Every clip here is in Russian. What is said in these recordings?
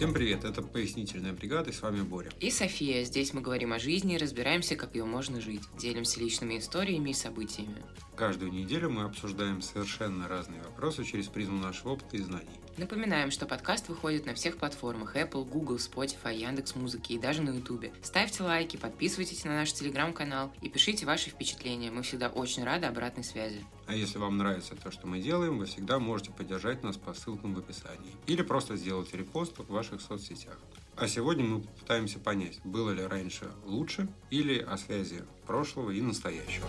Всем привет, это «Пояснительная бригада» и с вами Боря. И София. Здесь мы говорим о жизни и разбираемся, как ее можно жить. Делимся личными историями и событиями. Каждую неделю мы обсуждаем совершенно разные вопросы через призму нашего опыта и знаний. Напоминаем, что подкаст выходит на всех платформах Apple, Google, Spotify, Яндекс Музыки и даже на YouTube. Ставьте лайки, подписывайтесь на наш телеграм-канал и пишите ваши впечатления. Мы всегда очень рады обратной связи. А если вам нравится то, что мы делаем, вы всегда можете поддержать нас по ссылкам в описании. Или просто сделать репост в ваших соцсетях. А сегодня мы попытаемся понять, было ли раньше лучше или о связи прошлого и настоящего.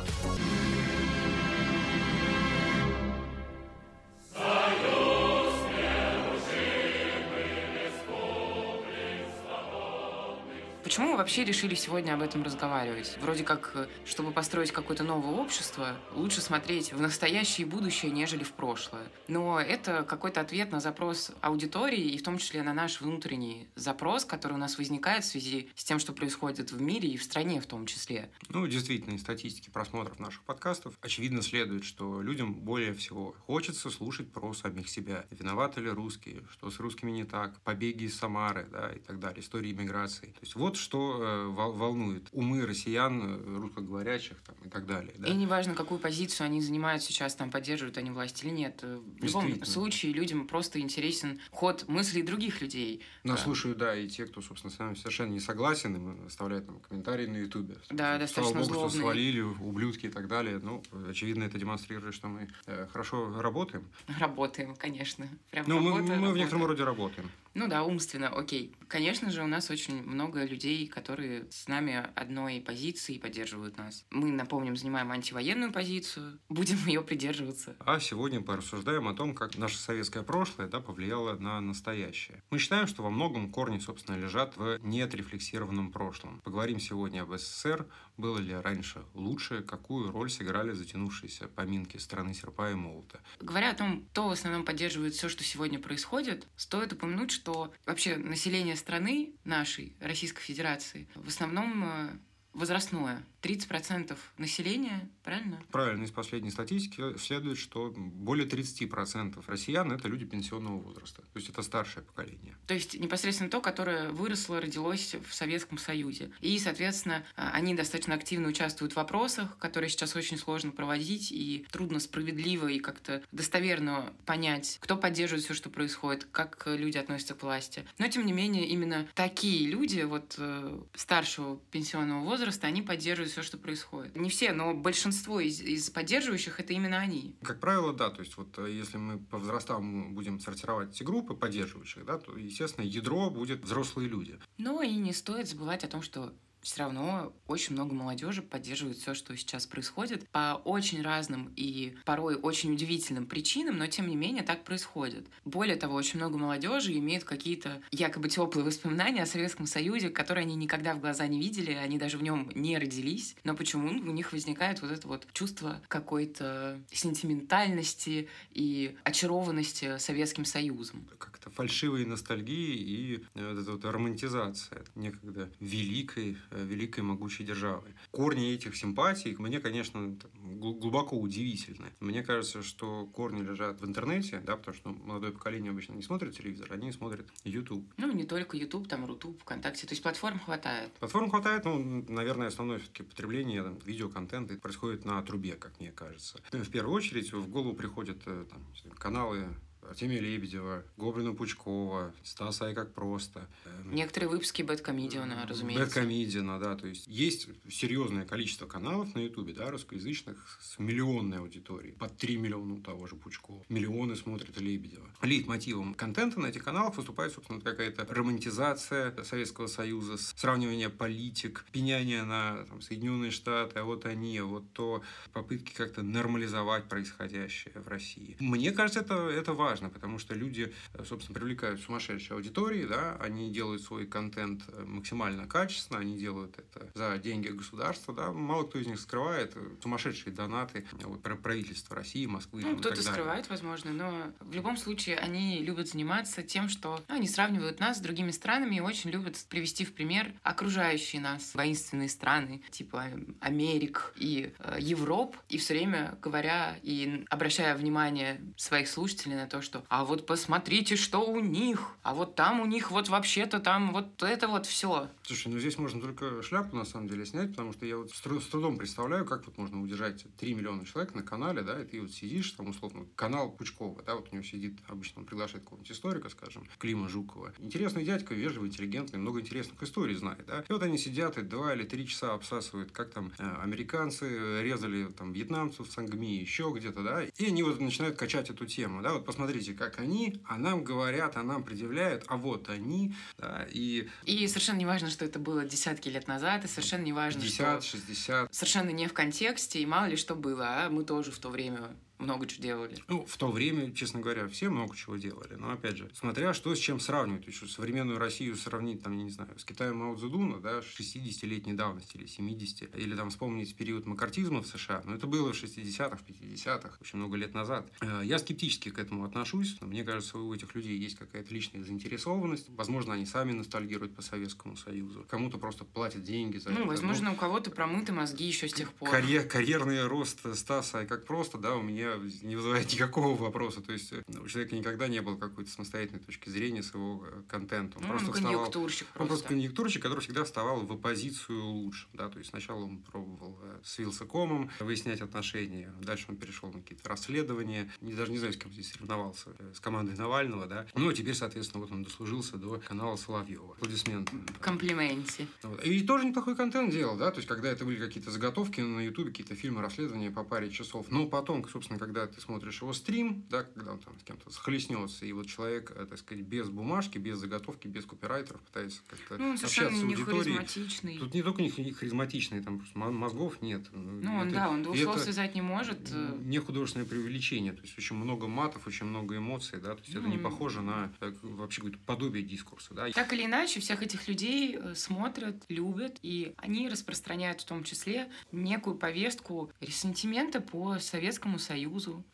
Почему мы вообще решили сегодня об этом разговаривать? Вроде как, э, чтобы построить какое-то новое общество, лучше смотреть в настоящее и будущее, нежели в прошлое. Но это какой-то ответ на запрос аудитории, и в том числе на наш внутренний запрос, который у нас возникает в связи с тем, что происходит в мире и в стране в том числе. Ну, действительно, из статистики просмотров наших подкастов очевидно следует, что людям более всего хочется слушать про самих себя. Виноваты ли русские? Что с русскими не так? Побеги из Самары, да, и так далее. Истории миграции. То есть вот что э, волнует умы россиян, э, русскоговорящих там, и так далее. Да? И неважно, какую позицию они занимают сейчас, там поддерживают они власть или нет. Э, в любом случае людям просто интересен ход мыслей других людей. Но да. слушаю, да, и те, кто, собственно, с нами совершенно не согласен, им оставляют там комментарии на Ютубе. Да, достаточно Слава Богу, что свалили, ублюдки и так далее. Ну, очевидно, это демонстрирует, что мы хорошо работаем. Работаем, конечно. Прям ну, работа, мы, мы работа. в некотором роде работаем. Ну да, умственно, окей. Конечно же, у нас очень много людей, которые с нами одной позиции поддерживают нас. Мы, напомним, занимаем антивоенную позицию, будем ее придерживаться. А сегодня порассуждаем о том, как наше советское прошлое да, повлияло на настоящее. Мы считаем, что во многом корни, собственно, лежат в неотрефлексированном прошлом. Поговорим сегодня об СССР, было ли раньше лучше, какую роль сыграли затянувшиеся поминки страны серпа и молота. Говоря о том, кто в основном поддерживает все, что сегодня происходит, стоит упомянуть, что вообще население страны нашей, Российской Федерации, в основном э, возрастное. 30% населения, правильно? Правильно. Из последней статистики следует, что более 30% россиян – это люди пенсионного возраста. То есть, это старшее поколение. То есть, непосредственно то, которое выросло, родилось в Советском Союзе. И, соответственно, а, они достаточно активно участвуют в вопросах, которые сейчас очень сложно проводить, и трудно справедливо и как-то достоверно понять, кто поддерживает все, что происходит, как люди относятся к власти. Но, тем не менее, именно такие люди, вот э, старшего пенсионного возраста, они поддерживают все, что происходит. Не все, но большинство из, из поддерживающих это именно они. Как правило, да. То есть, вот э, если мы по возрастам будем сортировать эти группы поддерживающих, да, то, естественно, ядро будет взрослые люди. Но и не стоит забывать о том, что все равно очень много молодежи поддерживает все, что сейчас происходит, по очень разным и порой очень удивительным причинам, но тем не менее так происходит. Более того, очень много молодежи имеет какие-то якобы теплые воспоминания о Советском Союзе, которые они никогда в глаза не видели, они даже в нем не родились, но почему у них возникает вот это вот чувство какой-то сентиментальности и очарованности Советским Союзом. Как-то фальшивой ностальгии и э, вот эта вот романтизация некогда великой великой могучей державы. Корни этих симпатий мне, конечно, глубоко удивительны. Мне кажется, что корни лежат в интернете, да, потому что молодое поколение обычно не смотрит телевизор, они смотрят YouTube. Ну, не только YouTube, там Рутуб, ВКонтакте, то есть платформ хватает. Платформ хватает, ну, наверное, основное все-таки потребление там, видеоконтента происходит на трубе, как мне кажется. В первую очередь в голову приходят э, там, каналы Артемия Лебедева, Гоблина Пучкова, Стаса и как просто. Эм, Некоторые выпуски Бэткомедиана, разумеется. Бэткомедиана, да. То есть, есть серьезное количество каналов на Ютубе, да, русскоязычных, с миллионной аудиторией. Под 3 миллиона у того же Пучкова. Миллионы смотрят Лебедева. Лейтмотивом контента на этих каналах выступает, собственно, какая-то романтизация Советского Союза, сравнивание политик, пеняние на там, Соединенные Штаты, а вот они, а вот то, попытки как-то нормализовать происходящее в России. Мне кажется, это, это важно важно, потому что люди, э, собственно, привлекают сумасшедшие аудитории, да, они делают свой контент э, максимально качественно, они делают это за деньги государства, да, мало кто из них скрывает э, сумасшедшие донаты вот, про правительство России, Москвы. Ну, кто-то скрывает, возможно, но в любом случае они любят заниматься тем, что ну, они сравнивают нас с другими странами и очень любят привести в пример окружающие нас воинственные страны, типа Америк и э, Европ, и все время говоря и обращая внимание своих слушателей на то, что. А вот посмотрите, что у них. А вот там у них вот вообще-то там вот это вот все. Слушай, ну здесь можно только шляпу на самом деле снять, потому что я вот с, тру- с трудом представляю, как вот можно удержать 3 миллиона человек на канале, да, и ты вот сидишь, там, условно, канал Пучкова, да, вот у него сидит, обычно он приглашает какого-нибудь историка, скажем, Клима Жукова. Интересный дядька, вежливый, интеллигентный, много интересных историй знает, да. И вот они сидят и два или три часа обсасывают, как там э, американцы резали там вьетнамцев Сангми, еще где-то, да, и они вот начинают качать эту тему, да, вот посмотрите, как они, а нам говорят, а нам предъявляют, а вот они, да, и... И совершенно не важно, что это было десятки лет назад, и совершенно не важно, 50, 60. Совершенно не в контексте, и мало ли что было, а мы тоже в то время много чего делали. Ну, в то время, честно говоря, все много чего делали. Но, опять же, смотря что с чем сравнивать. Есть, современную Россию сравнить, там, я не знаю, с Китаем Мао Цзэдуна, да, 60-летней давности или 70 или там вспомнить период макартизма в США. Но это было в 60-х, в 50-х, очень много лет назад. Э, я скептически к этому отношусь. Мне кажется, у этих людей есть какая-то личная заинтересованность. Возможно, они сами ностальгируют по Советскому Союзу. Кому-то просто платят деньги за ну, это. возможно, ну, у кого-то промыты мозги еще с тех пор. Карьер, карьерный рост Стаса, как просто, да, у меня не вызывает никакого вопроса. То есть у человека никогда не было какой-то самостоятельной точки зрения с его э, контентом. Он ну, просто он конъюнктурщик вставал, просто. Он просто конъюнктурщик, который всегда вставал в оппозицию лучше. Да? То есть сначала он пробовал э, с Вилсакомом выяснять отношения, дальше он перешел на какие-то расследования. Не, даже не знаю, с кем здесь соревновался, э, с командой Навального, да. Ну, а теперь, соответственно, вот он дослужился до канала Соловьева. Аплодисменты. Комплименте. Вот. И тоже неплохой контент делал, да, то есть когда это были какие-то заготовки на Ютубе, какие-то фильмы, расследования по паре часов. Но потом, собственно, когда ты смотришь его стрим, да, когда он там с кем-то схлестнется, и вот человек, э, так сказать, без бумажки, без заготовки, без копирайтеров пытается как-то ну, общаться с аудиторией. Тут не только не харизматичный, там просто мозгов нет. Ну, он, да, он двух слов связать не может. Э. Не художественное преувеличение, то есть очень много матов, очень много эмоций, да, то есть ну, это не похоже на так, вообще какое-то подобие дискурса, да. Так или иначе, всех этих людей э, смотрят, любят, и они распространяют в том числе некую повестку ресентимента по Советскому Союзу,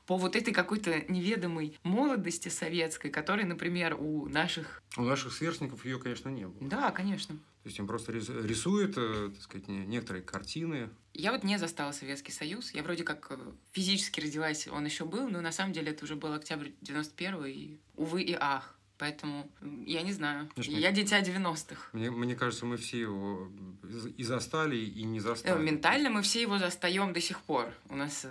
по вот этой какой-то неведомой молодости советской, которой, например, у наших... У наших сверстников ее, конечно, не было. Да, конечно. То есть им просто рисуют, э, так сказать, некоторые картины. Я вот не застала Советский Союз. Я вроде как э, физически родилась, он еще был, но на самом деле это уже был октябрь 91 и увы и ах. Поэтому я не знаю. Знаешь, я мне, дитя 90-х. Мне, мне кажется, мы все его и застали, и не застали. Э, ментально мы все его застаем до сих пор. У нас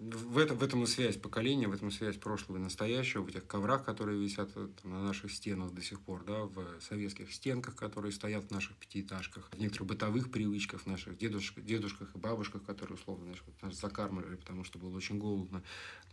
в этом, в этом и связь поколения, в этом и связь прошлого и настоящего, в этих коврах, которые висят э, там, на наших стенах до сих пор, да, в советских стенках, которые стоят в наших пятиэтажках, в некоторых бытовых привычках, в наших дедушках, дедушках и бабушках, которые, условно, знаешь, вот нас закармливали, потому что было очень голодно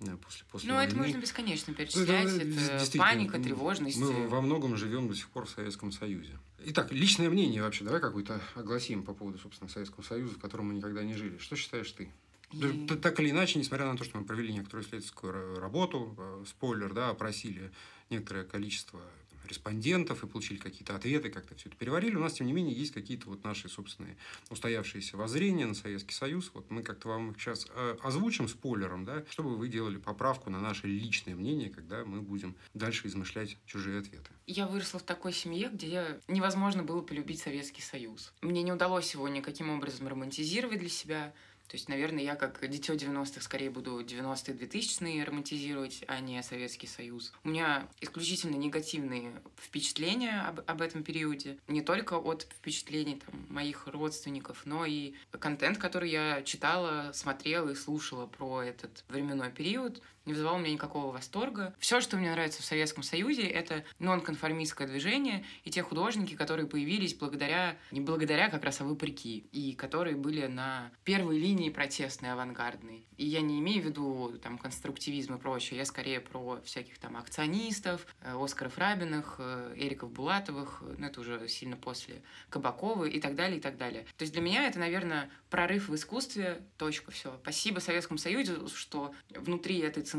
э, после, после Ну, войны. это можно бесконечно перечислять. Это, это паника, тревожность. Мы во многом живем до сих пор в Советском Союзе. Итак, личное мнение вообще, давай какое-то огласим по поводу, собственно, Советского Союза, в котором мы никогда не жили. Что считаешь ты? И... Так или иначе, несмотря на то, что мы провели некоторую исследовательскую работу, э, спойлер, да, опросили некоторое количество респондентов и получили какие-то ответы, как-то все это переварили. У нас, тем не менее, есть какие-то вот наши собственные устоявшиеся воззрения на Советский Союз. Вот мы как-то вам их сейчас э, озвучим спойлером, да, чтобы вы делали поправку на наше личное мнение, когда мы будем дальше измышлять чужие ответы. Я выросла в такой семье, где невозможно было полюбить Советский Союз. Мне не удалось его никаким образом романтизировать для себя. То есть, наверное, я как дитё 90-х скорее буду 90-е 2000-е романтизировать, а не Советский Союз. У меня исключительно негативные впечатления об, об этом периоде. Не только от впечатлений там, моих родственников, но и контент, который я читала, смотрела и слушала про этот временной период не вызывало у меня никакого восторга. Все, что мне нравится в Советском Союзе, это нонконформистское движение и те художники, которые появились благодаря, не благодаря как раз, а вопреки, и которые были на первой линии протестной, авангардной. И я не имею в виду там конструктивизм и прочее, я скорее про всяких там акционистов, э, Оскаров Рабиных, э, Эриков Булатовых, э, ну это уже сильно после Кабакова и так далее, и так далее. То есть для меня это, наверное, прорыв в искусстве, точка, все. Спасибо Советскому Союзу, что внутри этой цензуры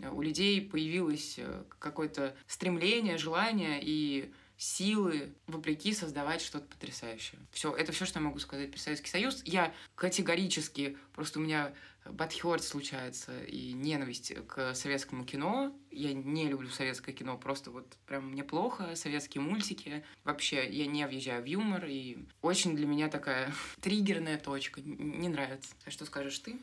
э, у людей появилось э, какое-то стремление, желание и силы, вопреки, создавать что-то потрясающее. Все, это все, что я могу сказать про Советский Союз. Я категорически, просто у меня Бадхёрд случается и ненависть к советскому кино. Я не люблю советское кино, просто вот прям мне плохо, советские мультики. Вообще, я не въезжаю в юмор, и очень для меня такая триггерная точка. Не нравится. А что скажешь ты?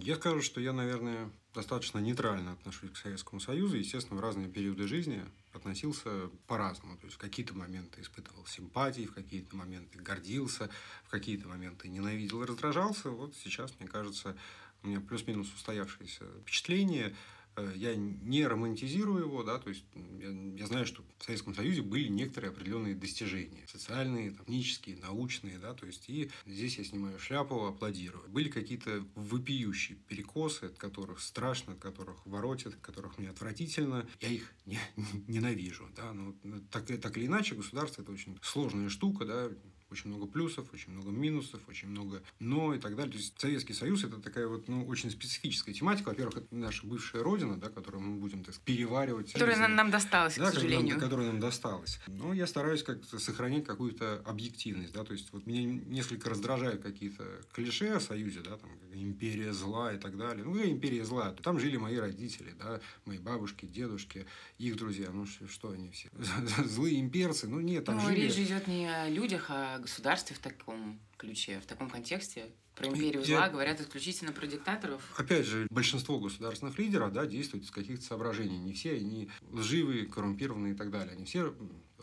Я скажу, что я, наверное, достаточно нейтрально отношусь к Советскому Союзу. Естественно, в разные периоды жизни относился по-разному. То есть в какие-то моменты испытывал симпатии, в какие-то моменты гордился, в какие-то моменты ненавидел и раздражался. Вот сейчас, мне кажется, у меня плюс-минус устоявшееся впечатление – Э, я не романтизирую его, да, то есть я, я знаю, что в Советском Союзе были некоторые определенные достижения, социальные, технические, научные, да, то есть и здесь я снимаю шляпу, аплодирую. Были какие-то вопиющие перекосы, от которых страшно, от которых воротят, от которых мне отвратительно, я их не, ненавижу, да, но так, так или иначе государство это очень сложная штука, да, очень много плюсов, очень много минусов, очень много но и так далее. То есть Советский Союз это такая вот ну, очень специфическая тематика. Во-первых, это наша бывшая родина, да, которую мы будем так переваривать. Которая нам, нам досталась, да, к сожалению. Нам, которая нам досталась. Но я стараюсь как-то сохранять какую-то объективность. Да? То есть вот меня несколько раздражают какие-то клише о Союзе, да, там империя зла и так далее. Ну, я империя зла. Там жили мои родители, да, мои бабушки, дедушки, их друзья. Ну, что они все? Злые имперцы? Ну, нет, там ну, жили... речь идет не о людях, а государстве в таком ключе, в таком контексте. Про империю Я... зла говорят исключительно про диктаторов. Опять же, большинство государственных лидеров да, действуют из каких-то соображений. Не все они лживые, коррумпированные и так далее. Они все.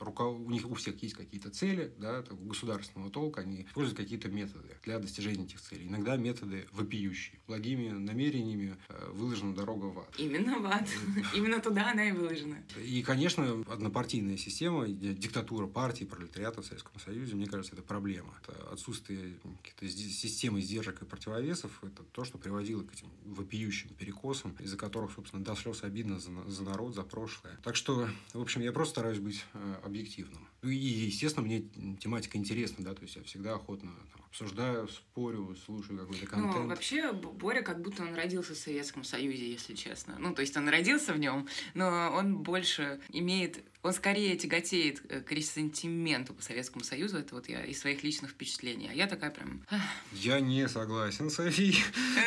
У них у всех есть какие-то цели, да, государственного толка, они используют какие-то методы для достижения этих целей. Иногда методы вопиющие. Благими намерениями э, выложена дорога в ад. Именно в ад. Именно туда она и выложена. И, конечно, однопартийная система, диктатура партии, пролетариата в Советском Союзе, мне кажется, это проблема. Это отсутствие каких-то системы сдержек и противовесов, это то, что приводило к этим вопиющим перекосам, из-за которых, собственно, до слез обидно за, за народ, за прошлое. Так что, в общем, я просто стараюсь быть э, объективным. Ну и, естественно, мне тематика интересна, да, то есть я всегда охотно там, обсуждаю, спорю, слушаю какой-то ну, контент. Ну, вообще, Боря как будто он родился в Советском Союзе, если честно. Ну, то есть он родился в нем, но он больше имеет он скорее тяготеет э, к ресентименту по Советскому Союзу. Это вот я из своих личных впечатлений. А я такая прям... Я не согласен, Софи.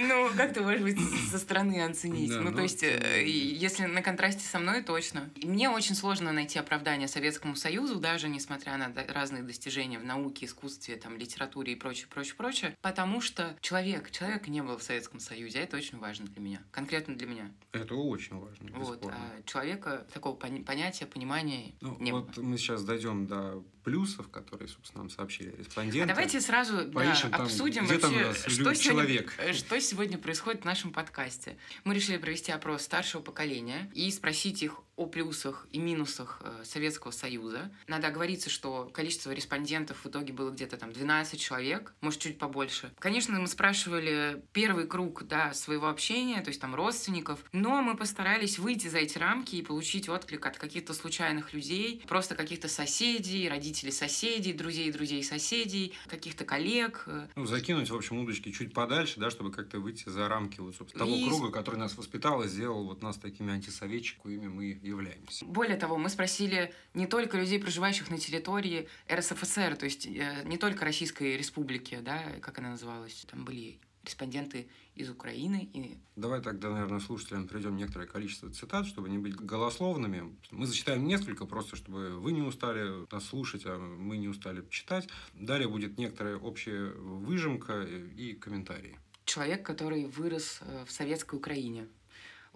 Ну, как ты, может быть, со стороны оценить? Да, ну, ну, то есть, э, если на контрасте со мной, точно. Мне очень сложно найти оправдание Советскому Союзу, даже несмотря на разные достижения в науке, искусстве, там, литературе и прочее, прочее, прочее, потому что человек, человек не был в Советском Союзе, а это очень важно для меня, конкретно для меня. Это очень важно, Вот, а человека, такого понятия, понимания компании ну, не вот было. мы сейчас дойдем до плюсов, которые, собственно, нам сообщили респонденты. А давайте сразу Поищем да, обсудим там, вообще, там что, человек. Сегодня, что сегодня происходит в нашем подкасте. Мы решили провести опрос старшего поколения и спросить их о плюсах и минусах э, Советского Союза. Надо оговориться, что количество респондентов в итоге было где-то там 12 человек, может, чуть побольше. Конечно, мы спрашивали первый круг да, своего общения, то есть там родственников, но мы постарались выйти за эти рамки и получить отклик от каких-то случайных людей, просто каких-то соседей, родителей соседей, друзей друзей соседей, каких-то коллег. Ну, закинуть, в общем, удочки чуть подальше, да, чтобы как-то выйти за рамки вот, собственно, того и... круга, который нас воспитал и сделал вот нас такими антисоветчиками, мы являемся. Более того, мы спросили не только людей, проживающих на территории РСФСР, то есть э, не только Российской Республики, да, как она называлась, там были респонденты из Украины. И... Давай тогда, наверное, слушателям придем некоторое количество цитат, чтобы не быть голословными. Мы зачитаем несколько, просто чтобы вы не устали нас слушать, а мы не устали читать. Далее будет некоторая общая выжимка и комментарии. Человек, который вырос э, в советской Украине,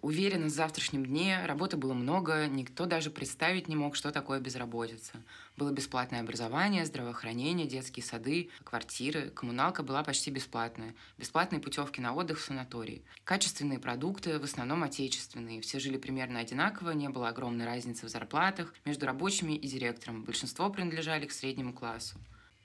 Уверена, в завтрашнем дне работы было много, никто даже представить не мог, что такое безработица. Было бесплатное образование, здравоохранение, детские сады, квартиры, коммуналка была почти бесплатная, бесплатные путевки на отдых в санатории. Качественные продукты, в основном отечественные, все жили примерно одинаково, не было огромной разницы в зарплатах между рабочими и директором, большинство принадлежали к среднему классу.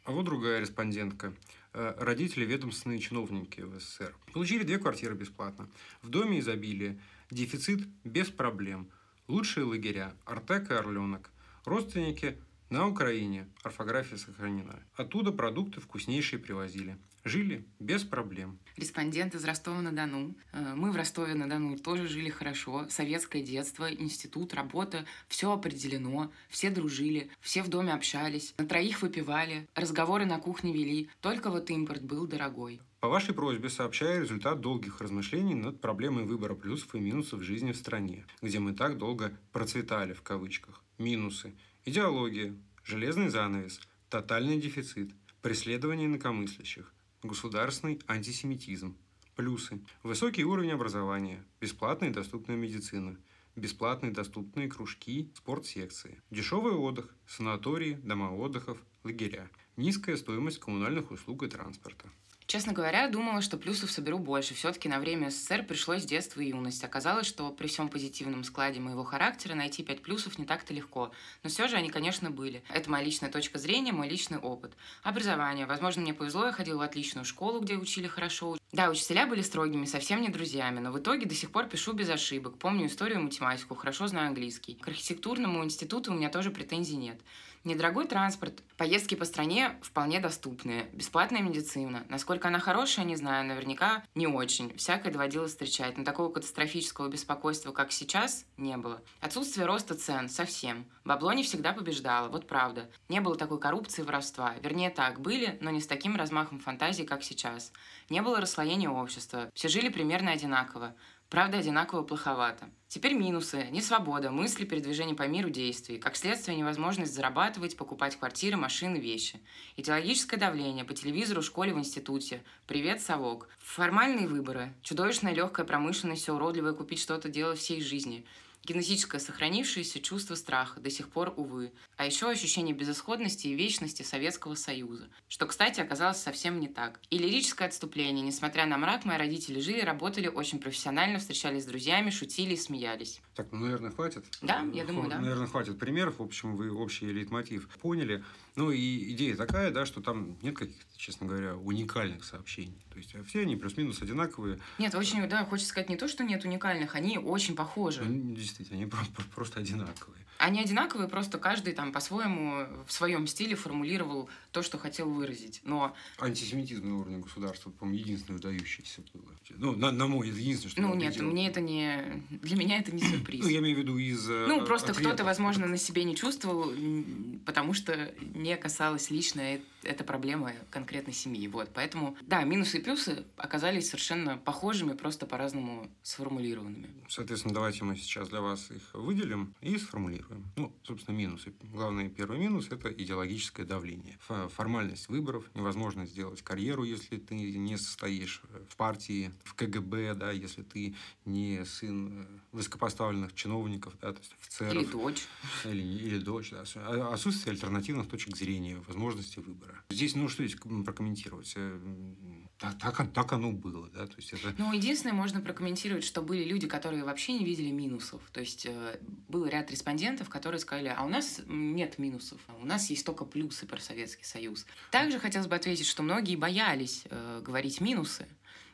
А вот другая респондентка. Э, родители ведомственные чиновники в СССР. Получили две квартиры бесплатно. В доме изобилия Дефицит без проблем. Лучшие лагеря – Артек и Орленок. Родственники на Украине. Орфография сохранена. Оттуда продукты вкуснейшие привозили. Жили без проблем. Респондент из Ростова-на-Дону. Э, мы в Ростове-на-Дону тоже жили хорошо. Советское детство, институт, работа. Все определено. Все дружили. Все в доме общались. На троих выпивали. Разговоры на кухне вели. Только вот импорт был дорогой. По вашей просьбе сообщаю результат долгих размышлений над проблемой выбора плюсов и минусов жизни в стране, где мы так долго «процветали» в кавычках. Минусы. Идеология. Железный занавес. Тотальный дефицит. Преследование инакомыслящих государственный антисемитизм. Плюсы. Высокий уровень образования, бесплатная и доступная медицина, бесплатные доступные кружки, спортсекции, дешевый отдых, санатории, дома отдыхов, лагеря, низкая стоимость коммунальных услуг и транспорта. Честно говоря, думала, что плюсов соберу больше. Все-таки на время СССР пришлось детство и юность. Оказалось, что при всем позитивном складе моего характера найти пять плюсов не так-то легко. Но все же они, конечно, были. Это моя личная точка зрения, мой личный опыт. Образование. Возможно, мне повезло, я ходила в отличную школу, где учили хорошо. Да, учителя были строгими, совсем не друзьями, но в итоге до сих пор пишу без ошибок. Помню историю и математику, хорошо знаю английский. К архитектурному институту у меня тоже претензий нет. Недорогой транспорт, поездки по стране вполне доступные, бесплатная медицина. Насколько она хорошая, не знаю, наверняка не очень. Всякое доводилось встречать, но такого катастрофического беспокойства, как сейчас, не было. Отсутствие роста цен совсем. Бабло не всегда побеждало, вот правда. Не было такой коррупции и воровства. Вернее так, были, но не с таким размахом фантазии, как сейчас. Не было расслоения общества. Все жили примерно одинаково. Правда, одинаково плоховато. Теперь минусы. Несвобода, мысли, передвижение по миру, действий. Как следствие, невозможность зарабатывать, покупать квартиры, машины, вещи. Идеологическое давление по телевизору, школе, в институте. Привет, совок. Формальные выборы. Чудовищная легкая промышленность, все уродливое, купить что-то делать всей жизни. Генетическое сохранившееся чувство страха, до сих пор, увы. А еще ощущение безысходности и вечности Советского Союза, что, кстати, оказалось совсем не так. И лирическое отступление. Несмотря на мрак, мои родители жили, работали очень профессионально, встречались с друзьями, шутили и смеялись. Так, ну, наверное, хватит? Да, я думаю, да. Наверное, хватит примеров. В общем, вы общий лейтмотив поняли. Ну, и идея такая, да, что там нет каких-то, честно говоря, уникальных сообщений. То есть все они плюс-минус одинаковые. Нет, очень, да, хочется сказать не то, что нет уникальных, они очень похожи. Ну, действительно, они просто одинаковые. Они одинаковые, просто каждый там по-своему в своем стиле формулировал то, что хотел выразить. Но... Антисемитизм на уровне государства, по-моему, единственное выдающееся было. Ну, на, на мой, единственное, что Ну, нет, мне это не... Для меня это не сюрприз. Ну, я имею в виду из э, Ну, просто кто-то, возможно, на себе не чувствовал, потому что не касалась лично эта проблема конкретной семьи. Вот, поэтому, да, минусы и плюсы оказались совершенно похожими, просто по-разному сформулированными. Соответственно, давайте мы сейчас для вас их выделим и сформулируем. Ну, собственно, минусы. Главный первый минус – это идеологическое давление. Формальность выборов, невозможно сделать карьеру, если ты не состоишь в партии, в КГБ, да, если ты не сын э, высокопоставленных чиновников, да, то есть офицеров. Или дочь. Или, или дочь, да. А, отсутствие альтернативных точек зрения, возможности выбора. Здесь, ну, что здесь прокомментировать? Так, так, так оно было, да, то есть это... Ну, единственное, можно прокомментировать, что были люди, которые вообще не видели минусов. То есть э, был ряд респондентов, которые сказали, а у нас нет минусов, а у нас есть только плюсы про Советский Союз. Также хотелось бы ответить, что многие боялись э, говорить минусы.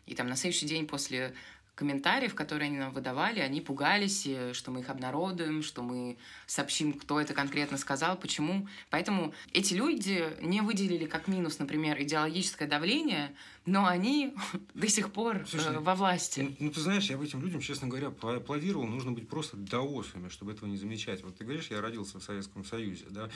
И там на следующий день после комментариев, которые они нам выдавали, они пугались, э, что мы их обнародуем, что мы сообщим, кто это конкретно сказал, почему. Поэтому эти люди не выделили как минус, например, идеологическое давление, но они до сих пор э, Слушай, во власти. Ну, ну, ты знаешь, я бы этим людям, честно говоря, поаплодировал. Нужно быть просто даосами, чтобы этого не замечать. Вот ты говоришь, я родился в Советском Союзе. Да?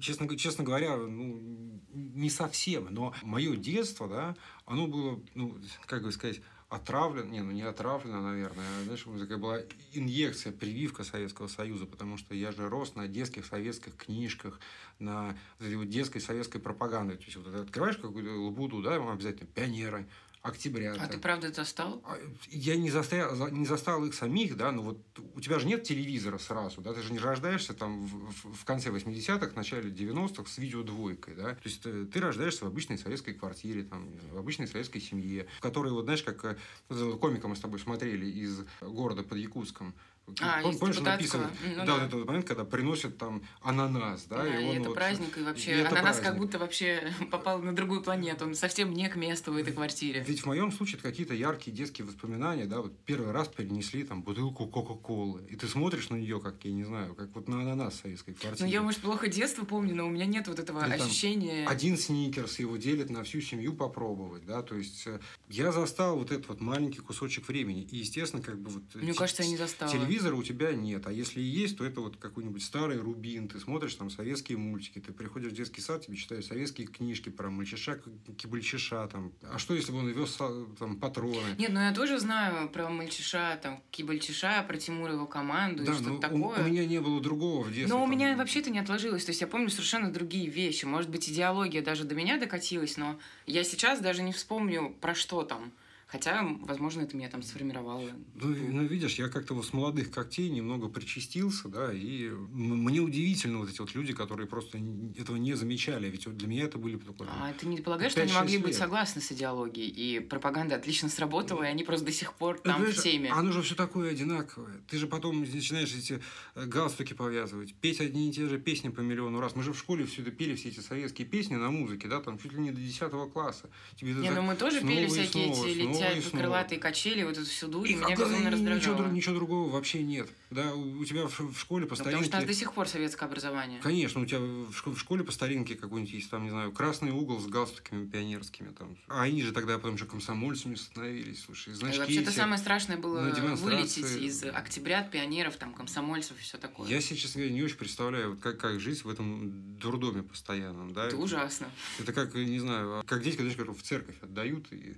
Честно, честно говоря, ну, не совсем, но мое детство, да, оно было, ну, как бы сказать, отравлен, не, ну не отравлена, наверное, а, знаешь, такая была инъекция, прививка Советского Союза, потому что я же рос на детских советских книжках, на вот детской советской пропаганде. То есть, вот открываешь какую-то лабуду, да, обязательно пионеры, октября. А там. ты правда застал? А, я не застал, не застал их самих, да, но вот у тебя же нет телевизора сразу, да, ты же не рождаешься там в, в конце 80-х, начале 90-х с видеодвойкой, да, то есть ты, э, ты рождаешься в обычной советской квартире, там, в обычной советской семье, в которой, вот знаешь, как э, комика мы с тобой смотрели из города под Якутском, А, Пом- Помнишь, он депутатского. написан, Ну да, да. вот этот момент, когда приносят там ананас, да, Да, и и он это вот- праздник, и вообще и ананас как праздник. будто вообще попал на другую планету. Он совсем не к месту в этой квартире. Ведь в моем случае это какие-то яркие детские воспоминания, да, вот первый раз перенесли там бутылку Кока-Колы, и ты смотришь на нее, как, я не знаю, как вот на ананас в советской Ну, квартире. я, может, плохо детство помню, но у меня нет вот этого Или там ощущения... Один сникерс его делит на всю семью попробовать, да, то есть э, я застал вот этот вот маленький кусочек времени, и, естественно, как бы вот... Мне кажется, я не застала. Телевизора у тебя нет, а если и есть, то это вот какой-нибудь старый Рубин, ты смотришь там советские мультики, ты приходишь в детский сад, тебе читают советские книжки про мальчиша, кибальчиша, там, а что если бы он вез а, там патроны? Нет, ну я тоже знаю про мальчиша, там, кибальчиша, про Тимура и его команду и Да, что-то но у- такое. У, меня не было другого в детстве. Но у там. меня вообще это не отложилось. То есть я помню совершенно другие вещи. Может быть, идеология даже до меня докатилась, но я сейчас даже не вспомню, про что там. Хотя, возможно, это меня там сформировало. Ну, ну, видишь, я как-то вот с молодых когтей немного причастился, да, и мне удивительно вот эти вот люди, которые просто этого не замечали, ведь вот для меня это были только... А ты не полагаешь, что они 5-6 могли быть согласны с идеологией, и пропаганда отлично сработала, и они просто до сих пор Ну, там в понимаешь, теме? Оно же все такое одинаковое. Ты же потом начинаешь эти э, галстуки повязывать, петь одни и те же песни по миллиону раз. Мы же в школе все это пели, все эти советские песни на музыке, да, там чуть ли не до 10 класса. Тебе Не, ну мы тоже снова пели всякие снова, эти снова снова. крылатые качели, вот эту всю дурь, И меня безумно ничего, раздражало. друг- ничего другого вообще нет. Да, у тебя в, в школе по Ну, потому что у нас старинке... до сих пор советское образование. Конечно, у тебя в шко- в школе по старинке какой-нибудь есть, там, не знаю, красный угол с галстуками пионерскими. Там. А они же тогда потом еще комсомольцами становились, слушай, значки вообще-то самое страшное было вылететь из октябрят, пионеров, там, комсомольцев и все такое. Я себе, честно говоря, не очень представляю, вот как, как жить в этом дурдоме постоянном, да? Это ужасно. Это как, не знаю, как дети, когда в церковь отдают, и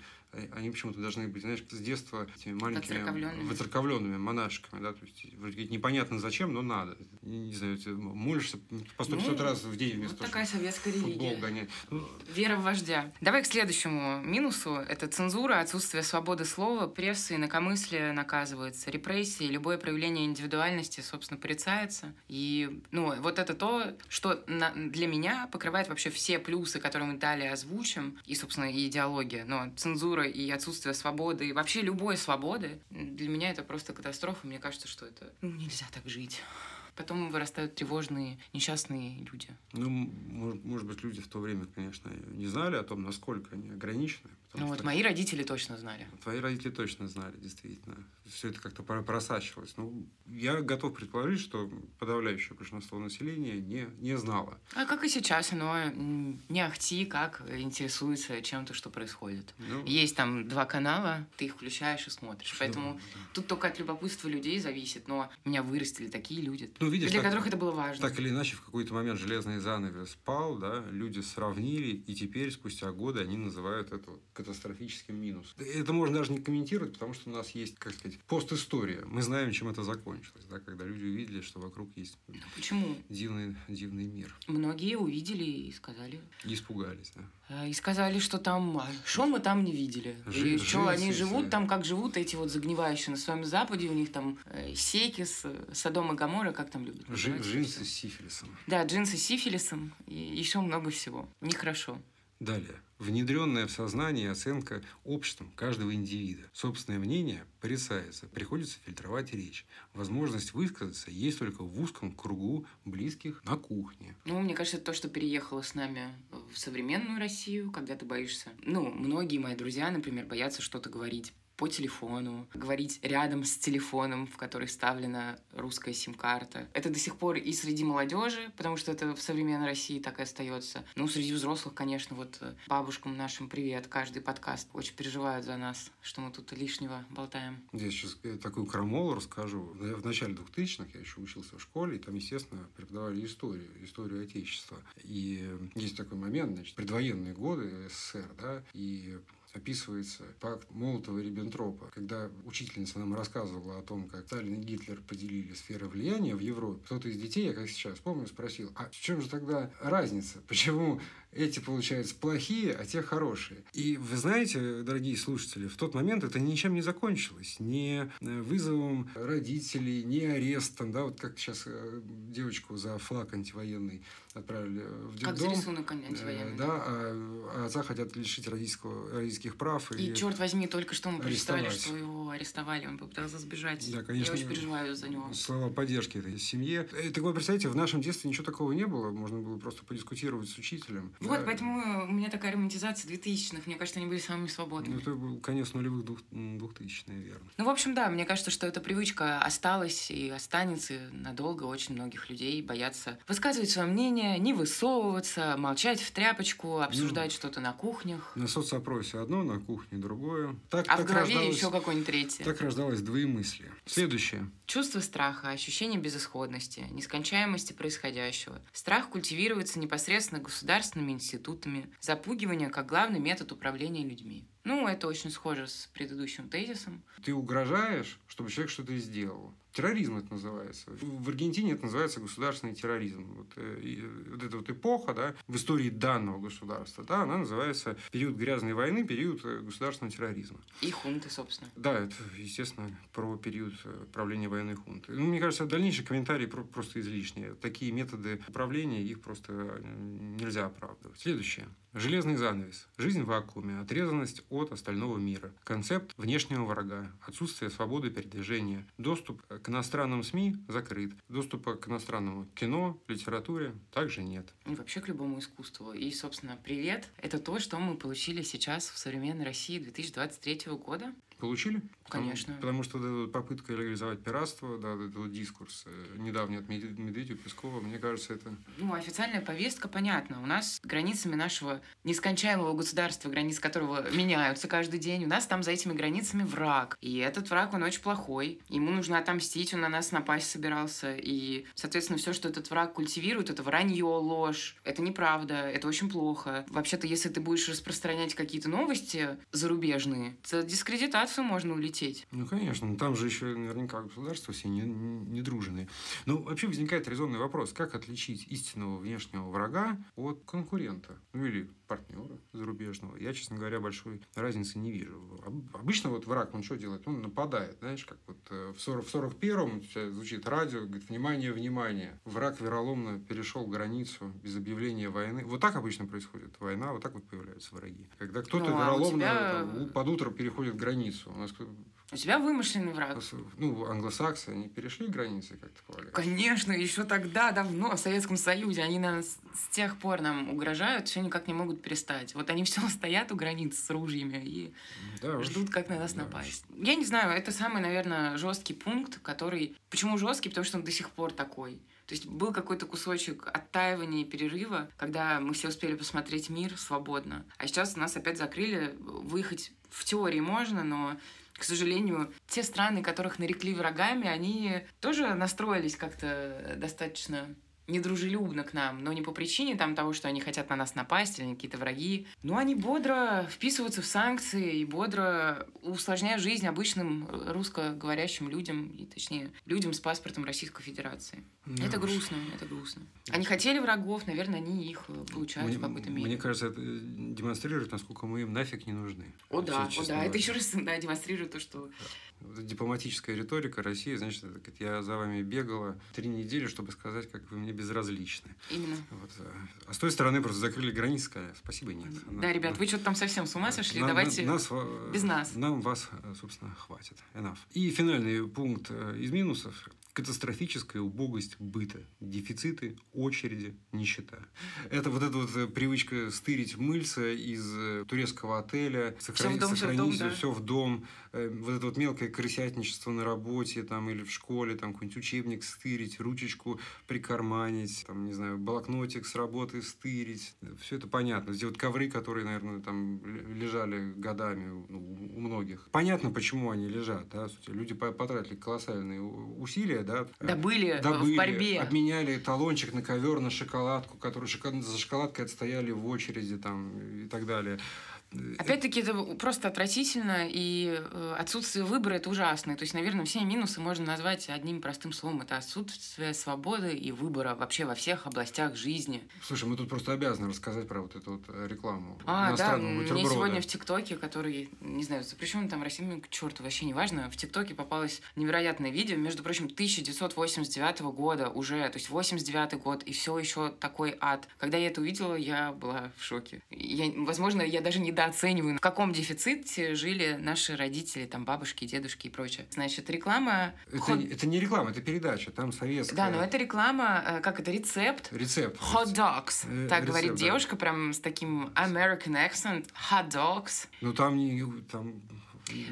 они почему-то должны быть, знаешь, с детства этими маленькими Воцерковленными. воцерковленными монашками, да, то есть вроде непонятно зачем, но надо. Не, не знаю, ты молишься по 150 Ну, раз в день Вот вместо того, такая советская религия. гонять. Ну, Вера в вождя. Давай к следующему минусу. Это цензура, отсутствие свободы слова, прессы, инакомыслие наказывается, репрессии, любое проявление индивидуальности, собственно, порицается. И, ну, вот это то, что на- для меня покрывает вообще все плюсы, которые мы далее озвучим, и, собственно, и идеология. Но цензура и отсутствие свободы, и вообще любой свободы, для меня это просто катастрофа. Мне кажется, что это ну, нельзя так жить. Потом вырастают тревожные, несчастные люди. Ну, может, может быть, люди в то время, конечно, не знали о том, насколько они ограничены. Ну вот мои родители точно знали. Твои родители точно знали, действительно. Все это как-то про- просачивалось. Ну, я готов предположить, что подавляющее большинство населения не, не знало. А как и сейчас, оно не ахти как интересуется чем-то, что происходит. Ну, Есть там два канала, ты их включаешь и смотришь. что- Поэтому да. тут только от любопытства людей зависит. Но меня вырастили такие люди, Ну, видишь, для так- которых это было важно. Так или иначе, в какой-то момент железный занавес пал, да, люди сравнили, и теперь, спустя годы, они называют это катастрофическим минусом. Это можно даже не комментировать, потому что у нас есть, как сказать, постистория. Мы знаем, чем это закончилось, да, когда люди увидели, что вокруг есть Почему? дивный, дивный мир. Многие увидели и сказали. И испугались, да. А, И сказали, что там... Что мы там не видели? Жи- И что они живут там, как живут эти вот загнивающие на своем Западе. У них там э, Секис, э, Содом и Гамора, как там любят. Жи- Джинсы с сифилисом. Да, джинсы с сифилисом и еще много всего. Нехорошо. Далее. Внедренная в сознание оценка обществом каждого индивида. Собственное мнение порицается, приходится фильтровать речь. Возможность высказаться есть только в узком кругу близких на кухне. Ну, мне кажется, то, что переехало с нами в современную Россию, когда ты боишься. Ну, многие мои друзья, например, боятся что-то говорить по телефону, говорить рядом с телефоном, в который вставлена русская сим-карта. Это до сих пор и среди молодежи, потому что это в современной России так и остается. Ну, среди взрослых, конечно, вот э, бабушкам нашим привет, каждый подкаст очень переживают за нас, что мы тут лишнего болтаем. Я сейчас такую крамолу расскажу. В начале 2000-х я еще учился в школе, и там, естественно, преподавали историю, историю Отечества. И есть такой момент, значит, предвоенные годы СССР, да, и описывается пакт Молотова и Риббентропа, когда учительница нам рассказывала о том, как Сталин и Гитлер поделили сферы влияния в Европе. Кто-то из детей, я как сейчас помню, спросил, а в чем же тогда разница? Почему эти, получается, плохие, а те хорошие? И вы знаете, дорогие слушатели, в тот момент это ничем не закончилось. Ни э, вызовом родителей, ни арестом, да, вот как сейчас э, девочку за флаг антивоенный отправили в Как за детдом. рисунок антивоенный. Э, Да, а, а отца хотят лишить родительского, родительских прав. И, черт возьми, только что мы прочитали, что его арестовали, он попытался сбежать. Да, конечно. Я очень переживаю за него. Слова поддержки этой семье. Э, Так вот, представляете, в нашем детстве ничего такого не было. Можно было просто подискутировать с учителем. Вот, Да. поэтому у меня такая романтизация 2000-х. Мне кажется, они были самыми Ну, свободными. это был конец нулевых двух, м, двухтысячных, наверное. Ну, в общем, да, мне кажется, что эта привычка осталась и останется и надолго. Очень многих людей боятся высказывать свое мнение, не высовываться, молчать в тряпочку, обсуждать что-то на кухнях. На соцопросе одно, на кухне другое. Так, А в так голове рождалось- еще какое-нибудь третье. Так рождалось двоемыслие. Следующее. Чувство страха, ощущение безысходности, нескончаемости происходящего. Страх культивируется непосредственно государственными институтами. Запугивание как главный метод управления людьми. Ну, это очень схоже с предыдущим тезисом. Ты угрожаешь, чтобы человек что-то сделал. Терроризм это называется. В Аргентине это называется государственный терроризм. Вот, э, и, вот эта вот эпоха да, в истории данного государства, да, она называется период грязной войны, период э, государственного терроризма. И хунты, собственно. Да, это, естественно, про период э, правления военной хунты. Ну, мне кажется, дальнейшие комментарии про- просто излишние. Такие методы управления, их просто нельзя оправдывать. Следующее. Железный занавес. Жизнь в вакууме. Отрезанность от остального мира. Концепт внешнего врага. Отсутствие свободы передвижения. Доступ к иностранным СМИ закрыт. Доступа к иностранному кино, литературе также нет. И вообще к любому искусству. И, собственно, привет. Это то, что мы получили сейчас в современной России 2023 года. Получили? Потому- Конечно. Потому, что эта вот попытка легализовать пиратство, да, этот вот дискурс э, недавний от Медве- Медведева, Пескова, мне кажется, это Ну, официальная повестка понятна. У нас границами нашего нескончаемого государства, границы которого меняются каждый день, у нас там за этими границами враг. И этот враг, он очень плохой. Ему нужно отомстить, он на нас напасть собирался. И, соответственно, все, что этот враг культивирует, это вранье, ложь. Это неправда, это очень плохо. Вообще-то, если ты будешь распространять какие-то новости зарубежные, за дискредитацию можно улететь. Ну, конечно, но там же еще наверняка государства все не, не дружные. Ну, вообще возникает резонный вопрос, как отличить истинного внешнего врага от конкурента? Ну, или партнера зарубежного. Я, честно говоря, большой разницы не вижу. Об- Обычно вот враг, он что делает? Он нападает, знаешь, как вот э, в 40 в 41-м сейчас звучит радио, говорит, внимание, внимание. Враг вероломно перешел границу без объявления войны. Вот так обычно происходит война, вот так вот появляются враги. Когда кто-то Ну, а вероломно тебя- там, под утро переходит границу. У нас У тебя вымышленный враг. ну, англосаксы, они перешли границы, как ты полагаешь? Конечно, еще тогда, давно, в Советском Союзе, они нас с тех пор нам угрожают, все никак не могут перестать. Вот они все стоят у границ с ружьями и Да, уж. ждут, как на нас да напасть. Я не знаю, это самый, наверное, жесткий пункт, который... Почему жесткий? Потому что он до сих пор такой. То есть был какой-то кусочек оттаивания и перерыва, когда мы все успели посмотреть мир свободно. А сейчас нас опять закрыли. Выехать в теории можно, но к сожалению, те страны, которых нарекли врагами, они тоже настроились как-то достаточно недружелюбно к нам, но не по причине там того, что они хотят на нас напасть или какие-то враги, но они бодро вписываются в санкции и бодро усложняют жизнь обычным русскоговорящим людям, и точнее людям с паспортом Российской Федерации. Да это грустно, это грустно. Они хотели врагов, наверное, они их э, получают Мне, в какой-то мере. мне кажется, это демонстрирует, насколько мы им нафиг не нужны. О да, о да, это еще раз да, демонстрирует то, что дипломатическая риторика России, значит, это, говорит, я за вами бегала три недели, чтобы сказать, как вы мне безразличны. именно. Вот. э, А с той стороны просто закрыли границы, сказали, спасибо, нет. Да, ребят, вы что-то там совсем с ума сошли, На- на- давайте... нас, э, без нас. Нам вас, э, собственно, хватит. Enough. И финальный пункт из минусов. Катастрофическая убогость быта, дефициты, очереди, нищета. Это вот эта вот э, привычка стырить мыльца из э, турецкого отеля, сохранить, в дом, всё в сохранить дом, да. все в дом, вот это вот мелкое крысятничество на работе там, или в школе, там какой-нибудь учебник стырить, ручечку прикарманить, там, не знаю, блокнотик с работы стырить. Все это понятно. Здесь вот ковры, которые, наверное, там лежали годами ну, у многих. Понятно, почему они лежат. Да? Люди по- потратили колоссальные усилия, да, э, Добыли, добыли, в борьбе. обменяли талончик на ковер, на шоколадку, который шоколад- за шоколадкой отстояли в очереди там, и так далее. Опять-таки, это просто отвратительно, и э, отсутствие выбора это ужасно. То есть, наверное, все минусы можно назвать одним простым словом. Это отсутствие свободы и выбора вообще во всех областях жизни. Слушай, мы тут просто обязаны рассказать про вот эту вот э, рекламу. А, да, мне сегодня в ТикТоке, который, не знаю, запрещен там в России, к черту, вообще не важно, в ТикТоке попалось невероятное видео, между прочим, 1989 года уже, то есть 89 год, и все еще такой ад. Когда я это увидела, я была в шоке. Я, возможно, я даже недооцениваю, в каком дефиците жили наши родители, там, бабушки, дедушки и прочее. Значит, реклама... Это, ход... это не реклама, это передача, там советская. Да, но это реклама, э, как это, рецепт? Рецепт. Hot dogs. Э, так рецепт, говорит да. девушка, прям с таким American accent. Hot dogs. Ну, там не... Там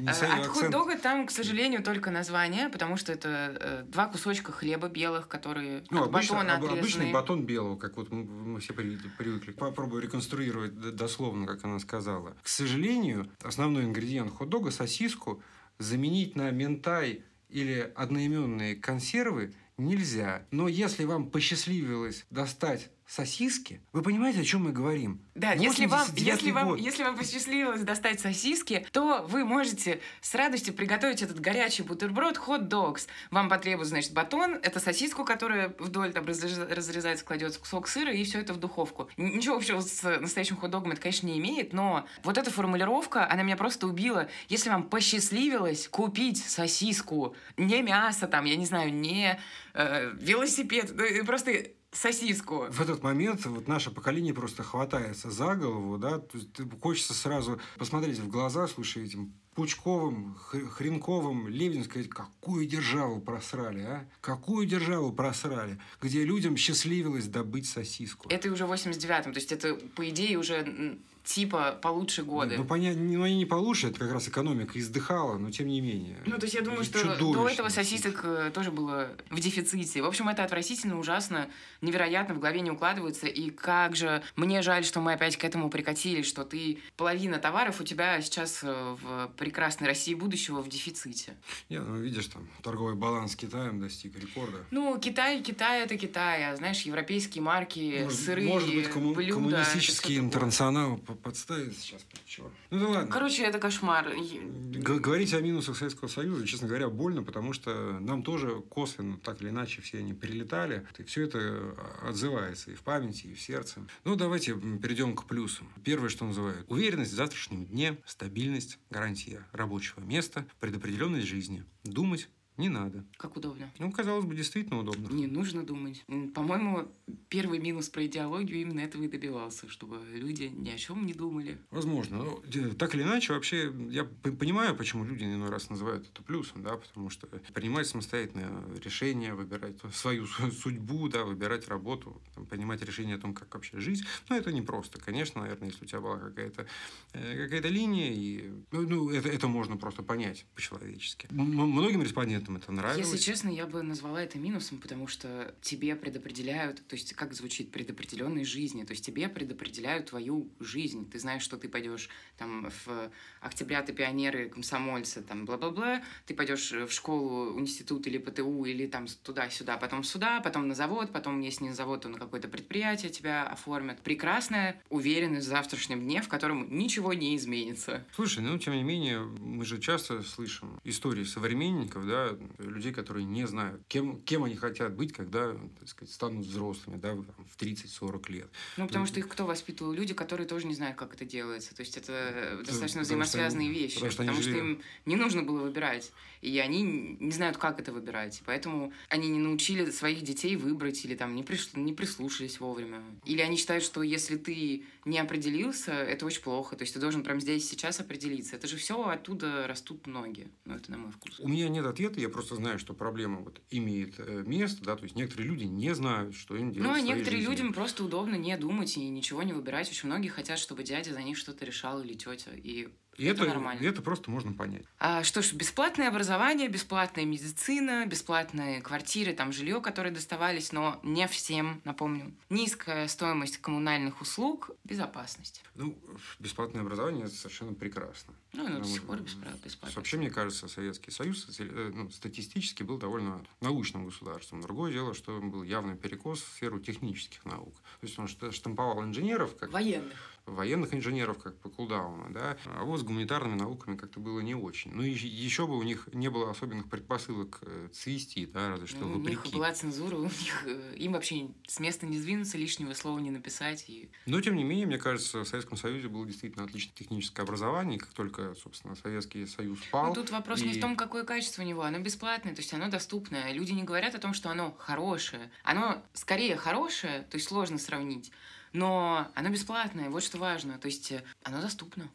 От хот-дога там, к сожалению, только название, потому что это э, два кусочка хлеба белых, которые ну, от обычно, батона отрезаны. Обычный батон белого, как вот мы все привыкли. Попробую реконструировать дословно, как она сказала. К сожалению, основной ингредиент хот-дога, сосиску, заменить на ментай или одноименные консервы нельзя. Но если вам посчастливилось достать сосиски. Вы понимаете, о чем мы говорим? Да, если вам, если, вам, если вам посчастливилось достать сосиски, то вы можете с радостью приготовить этот горячий бутерброд хот-догс. Вам потребуется, значит, батон, это сосиску, которая вдоль там разрезается, кладется кусок сыра, и все это в духовку. Ничего общего с настоящим хот-догом это, конечно, не имеет, но вот эта формулировка, она меня просто убила. Если вам посчастливилось купить сосиску, не мясо там, я не знаю, не э, велосипед, ну, просто сосиску. В этот момент вот наше поколение просто хватается за голову, да, то есть хочется сразу посмотреть в глаза, слушай, этим Пучковым, Хренковым, Левин сказать, какую державу просрали, а? Какую державу просрали, где людям счастливилось добыть сосиску. Это уже в 89-м, то есть это, по идее, уже типа получше годы. Ну, понятно, ну, они не получше, это как раз экономика издыхала, но тем не менее. Ну, то есть я думаю, что до этого сосисок э, тоже было в дефиците. В общем, это отвратительно, ужасно, невероятно, в голове не укладывается. И как же мне жаль, что мы опять к этому прикатили, что ты половина товаров у тебя сейчас э, в прекрасной России будущего в дефиците. Не, ну видишь, там торговый баланс с Китаем достиг рекорда. Ну, Китай, Китай это Китай, а знаешь, европейские марки, может, сырые может быть, комму- блюда. Коммунистический интернационал подставить сейчас плечо. Ну да ладно. Короче, это кошмар. Г- говорить о минусах Советского Союза, честно говоря, больно, потому что нам тоже косвенно, так или иначе, все они прилетали. И все это отзывается и в памяти, и в сердце. Ну, давайте перейдем к плюсам. Первое, что называют. Уверенность в завтрашнем дне, стабильность, гарантия рабочего места, предопределенность жизни. Думать не надо. Как удобно. Ну, казалось бы, действительно удобно. Не нужно думать. По-моему, первый минус про идеологию именно этого и добивался, чтобы люди ни о чем не думали. Возможно. Но, так или иначе, вообще, я понимаю, почему люди иной раз называют это плюсом, да, потому что принимать самостоятельное решение, выбирать свою судьбу, да, выбирать работу, там, принимать решение о том, как вообще жить, ну, это непросто. Конечно, наверное, если у тебя была какая-то э, какая линия, и, ну, ну, это, это можно просто понять по-человечески. Многим респондентам этом это нравилось. Если честно, я бы назвала это минусом, потому что тебе предопределяют, то есть как звучит предопределенной жизни, то есть тебе предопределяют твою жизнь. Ты знаешь, что ты пойдешь там в октября ты пионеры, комсомольцы, там бла-бла-бла, ты пойдешь в школу, институт или ПТУ, или там туда-сюда, потом сюда, потом на завод, потом, если не на завод, то на какое-то предприятие тебя оформят. Прекрасная уверенность в завтрашнем дне, в котором ничего не изменится. Слушай, ну, тем не менее, мы же часто слышим истории современников, да, людей, которые не знают, кем, кем они хотят быть, когда, так сказать, станут взрослыми, да, в 30-40 лет. Ну, потому что их кто воспитывал? Люди, которые тоже не знают, как это делается. То есть, это достаточно взаимосвязанные они, вещи, потому, что, потому что им не нужно было выбирать, и они не знают, как это выбирать, поэтому они не научили своих детей выбрать или там не, приш... не прислушались вовремя. Или они считают, что если ты не определился, это очень плохо, то есть ты должен прямо здесь сейчас определиться. Это же все оттуда растут ноги, ну это на мой вкус. У меня нет ответа, я просто знаю, что проблема вот имеет э, место, да, то есть некоторые люди не знают, что им делать. Ну, а некоторые жизни. людям просто удобно не думать и ничего не выбирать. Очень многие хотят, чтобы дядя за них что-то решал или тетя. И и это, это нормально. И это просто можно понять. А, что ж, бесплатное образование, бесплатная медицина, бесплатные квартиры, там жилье, которые доставались, но не всем, напомню. Низкая стоимость коммунальных услуг, безопасность. Ну, бесплатное образование это совершенно прекрасно. Ну, оно до сих пор бесплатно. Вообще, мне кажется, Советский Союз э, ну, статистически был довольно научным государством. Другое дело, что был явный перекос в сферу технических наук. То есть он штамповал инженеров как... Военных военных инженеров, как по кулдауну, да, а вот с гуманитарными науками как-то было не очень. Ну, и еще бы у них не было особенных предпосылок э, цвести, да, разве что Ну, у них вопреки. была цензура, у них э, им вообще с места не сдвинуться, лишнего слова не написать. И... Но, тем не менее, мне кажется, в Советском Союзе было действительно отличное техническое образование, как только, собственно, Советский Союз пал... Ну, тут вопрос не и- в том, какое качество у него. Оно бесплатное, то есть оно доступное. Люди не говорят о том, что оно хорошее. Оно скорее хорошее, то есть сложно сравнить, но оно бесплатное, вот что важно. То есть э, оно доступно.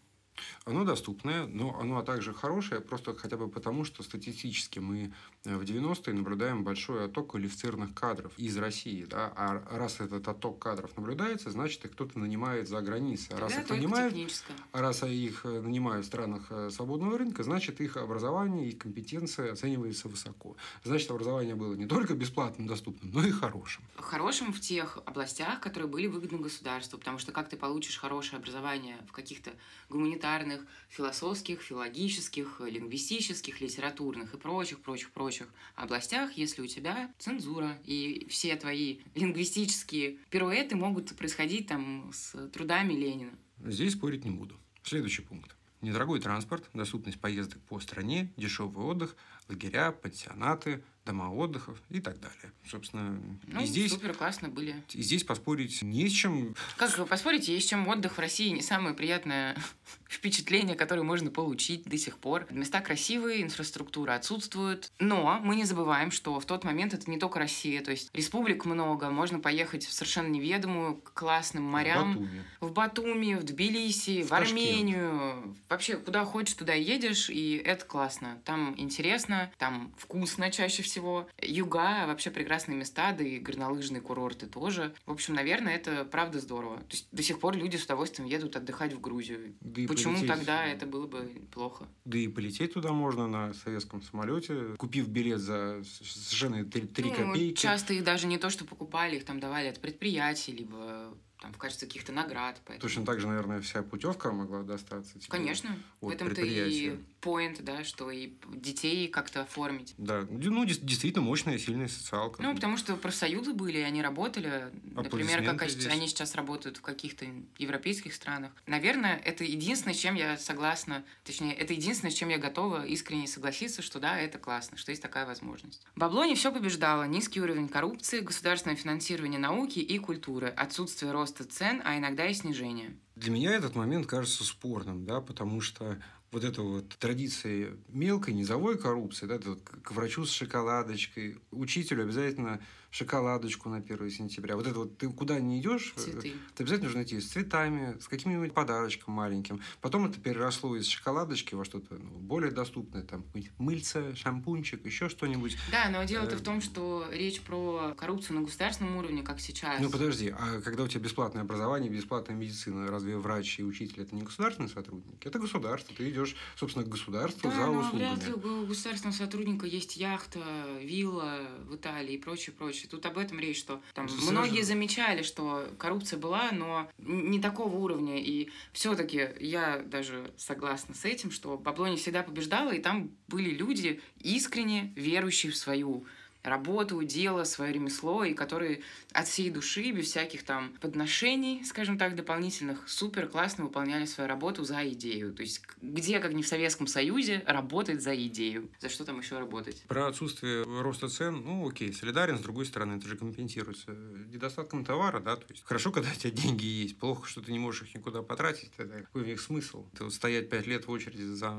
Оно доступное, но оно также хорошее, просто хотя бы потому, что статистически мы в 90-е наблюдаем большой отток квалифицированных кадров из России. Да? А раз этот отток кадров наблюдается, значит, их кто-то нанимает за границей. А раз Тогда их нанимают, а раз их э, нанимают в странах э, свободного рынка, значит, их образование и компетенция оцениваются высоко. Значит, образование было не только бесплатным, доступным, но и хорошим. Хорошим в тех областях, которые были выгодны государству, потому что как ты получишь хорошее образование в каких-то гуманитарных, философских, филологических, лингвистических, литературных и прочих, прочих, прочих областях, если у тебя цензура и все твои лингвистические пируэты могут происходить там с трудами Ленина. Здесь спорить не буду. Следующий пункт. Недорогой транспорт, доступность поездок по стране, дешевый отдых, лагеря, пансионаты, дома отдыхов и так далее. Собственно, Ну, и здесь, супер классно были. и здесь поспорить не с чем. Как вы поспорите, есть чем отдых в России не самое приятное впечатление, которое можно получить до сих пор. Места красивые, инфраструктура отсутствует. Но мы не забываем, что в тот момент это не только Россия. То есть республик много, можно поехать в совершенно неведомую, к классным морям. Батуми. В Батуми, в Тбилиси, В в. Армению. Вообще, куда хочешь, туда едешь, и это классно. Там интересно, там вкусно чаще всего. Юга вообще прекрасные места, да и горнолыжные курорты тоже. В общем, наверное, это правда здорово. То есть до сих пор люди с удовольствием едут отдыхать в Грузию. Да Почему полететь- тогда это было бы плохо? Да и полететь туда можно на советском самолете, купив билет за совершенно 3, Ну, копейки. часто их даже не то, что покупали, их там давали от предприятий, либо там в качестве каких-то наград. Поэтому... Точно так же, наверное, вся путевка могла достаться. тебе Конечно. В этом-то и поинт, да, что и детей как-то оформить. Да, ну, действительно мощная, сильная социалка. Ну, потому что профсоюзы были, и они работали. Например, как здесь. они сейчас работают в каких-то европейских странах. Наверное, это единственное, с чем я согласна, точнее, это единственное, с чем я готова искренне согласиться, что да, это классно, что есть такая возможность. Бабло не все побеждало. Низкий уровень коррупции, государственное финансирование науки и культуры, отсутствие роста цен, а иногда и снижение. Для меня этот момент кажется спорным, да, потому что вот эта вот традиция мелкой низовой коррупции, да, к врачу с шоколадочкой, учителю обязательно шоколадочку на 1 сентября. Вот это вот ты куда не идешь, э, Цветы. ты обязательно нужно идти с цветами, с каким-нибудь подарочком маленьким. Потом это переросло из шоколадочки во что-то ну, более доступное, там мыльце, шампунчик, еще что-нибудь. Да, но дело-то Э, в том, что речь про коррупцию на государственном уровне, как сейчас. Ну подожди, а когда у тебя бесплатное образование, бесплатная медицина, разве врач и учитель это не государственные сотрудники? Это государство. Ты идешь, собственно, к государству Да, за но услугами. вряд ли у государственного сотрудника есть яхта, вилла в Италии и прочее, прочее. Тут об этом речь, что там Слушай, многие замечали, что коррупция была, но не такого уровня. И все-таки я даже согласна с этим, что бабло не всегда побеждало, и там были люди искренне верующие в свою работу, дело, свое ремесло, и которые от всей души, без всяких там подношений, скажем так, дополнительных, супер классно выполняли свою работу за идею. То есть где, как не в Советском Союзе, работать за идею? За что там еще работать? Про отсутствие роста цен, ну окей, солидарен, с другой стороны, это же компенсируется недостатком товара, да, то есть хорошо, когда у тебя деньги есть, плохо, что ты не можешь их никуда потратить, тогда какой в них смысл? Ты вот стоять пять лет в очереди за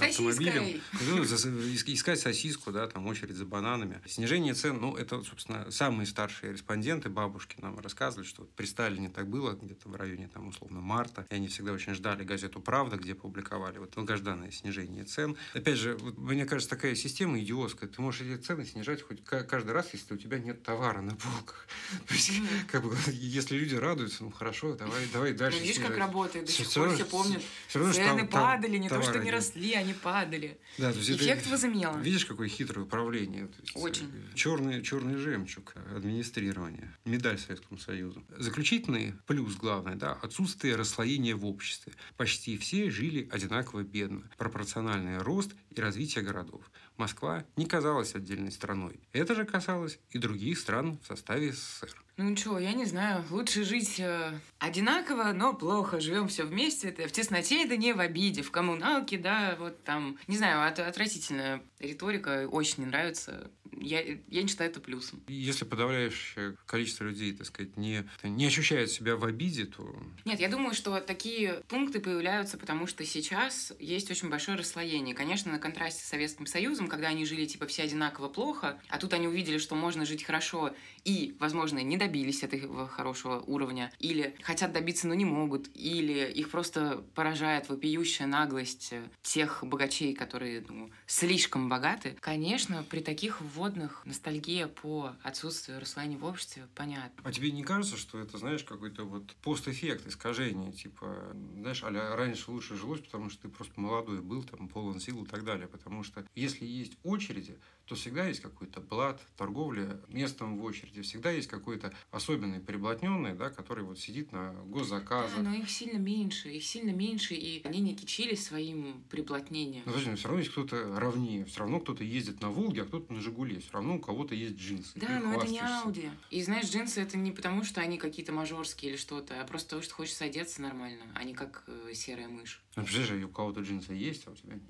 автомобилем, ну, за- ис- искать сосиску, да, там очередь за бананами. Снижение цен, ну, это, собственно, самые старшие респонденты, бабушки нам рассказывали, что при Сталине так было, где-то в районе, там, условно, марта, и они всегда очень ждали газету «Правда», где публиковали вот долгожданное снижение цен. Опять же, вот, мне кажется, такая система идиотская. Ты можешь эти цены снижать хоть ка- каждый раз, если у тебя нет товара на полках. То есть, как бы, если люди радуются, ну, хорошо, давай, давай Ну, дальше видишь, как снижать. работает, до сих пор все помнят. всё равно, Цены там- там падали, не то, что не нет. росли, они падали. Да, то есть это- Эффект возымела. Видишь, какое хитрое управление. То есть, Очень. Очень. черный, черный жемчуг администрирования, медаль Советскому Союзу. Заключительный плюс главный, да, отсутствие расслоения в обществе. Почти все жили одинаково бедно. Пропорциональный рост и развитие городов. Москва не казалась отдельной страной. Это же касалось и других стран в составе СССР. Ну ничего, я не знаю. Лучше жить э, одинаково, но плохо. Живем все вместе. Это в тесноте, это не в обиде. В коммуналке, да, вот там. Не знаю, от, отвратительная риторика. Очень не нравится. Я, я не считаю это плюсом. Если подавляющее количество людей, так сказать, не, не ощущает себя в обиде, то... Нет, я думаю, что такие пункты появляются, потому что сейчас есть очень большое расслоение. Конечно, на контрасте с Советским Союзом, когда они жили, типа, все одинаково плохо, а тут они увидели, что можно жить хорошо и, возможно, не добились этого хорошего уровня, или хотят добиться, но не могут, или их просто поражает вопиющая наглость тех богачей, которые ну, слишком богаты. Конечно, при таких вводных ностальгия по отсутствию расслоения в обществе, понятно. А тебе не кажется, что это, знаешь, какой-то вот постэффект, искажение, типа, знаешь, а раньше лучше жилось, потому что ты просто молодой был, там, полон сил и так далее, потому что если есть очереди, то всегда есть какой-то блат, торговля местом в очереди, всегда есть какой-то особенный приблотненный, да, который вот сидит на госзаказах. Да, но их сильно меньше, их сильно меньше, и они не кичились своим приблотнением. Но подожди, но все равно есть кто-то равнее, все равно кто-то ездит на Волге, а кто-то на Жигуле, все равно у кого-то есть джинсы. Да, но это не Ауди. И знаешь, джинсы это не потому, что они какие-то мажорские или что-то, а просто потому, что хочется одеться нормально, а не как э, серая мышь. Ну, подожди, у кого-то джинсы есть, а у тебя нет.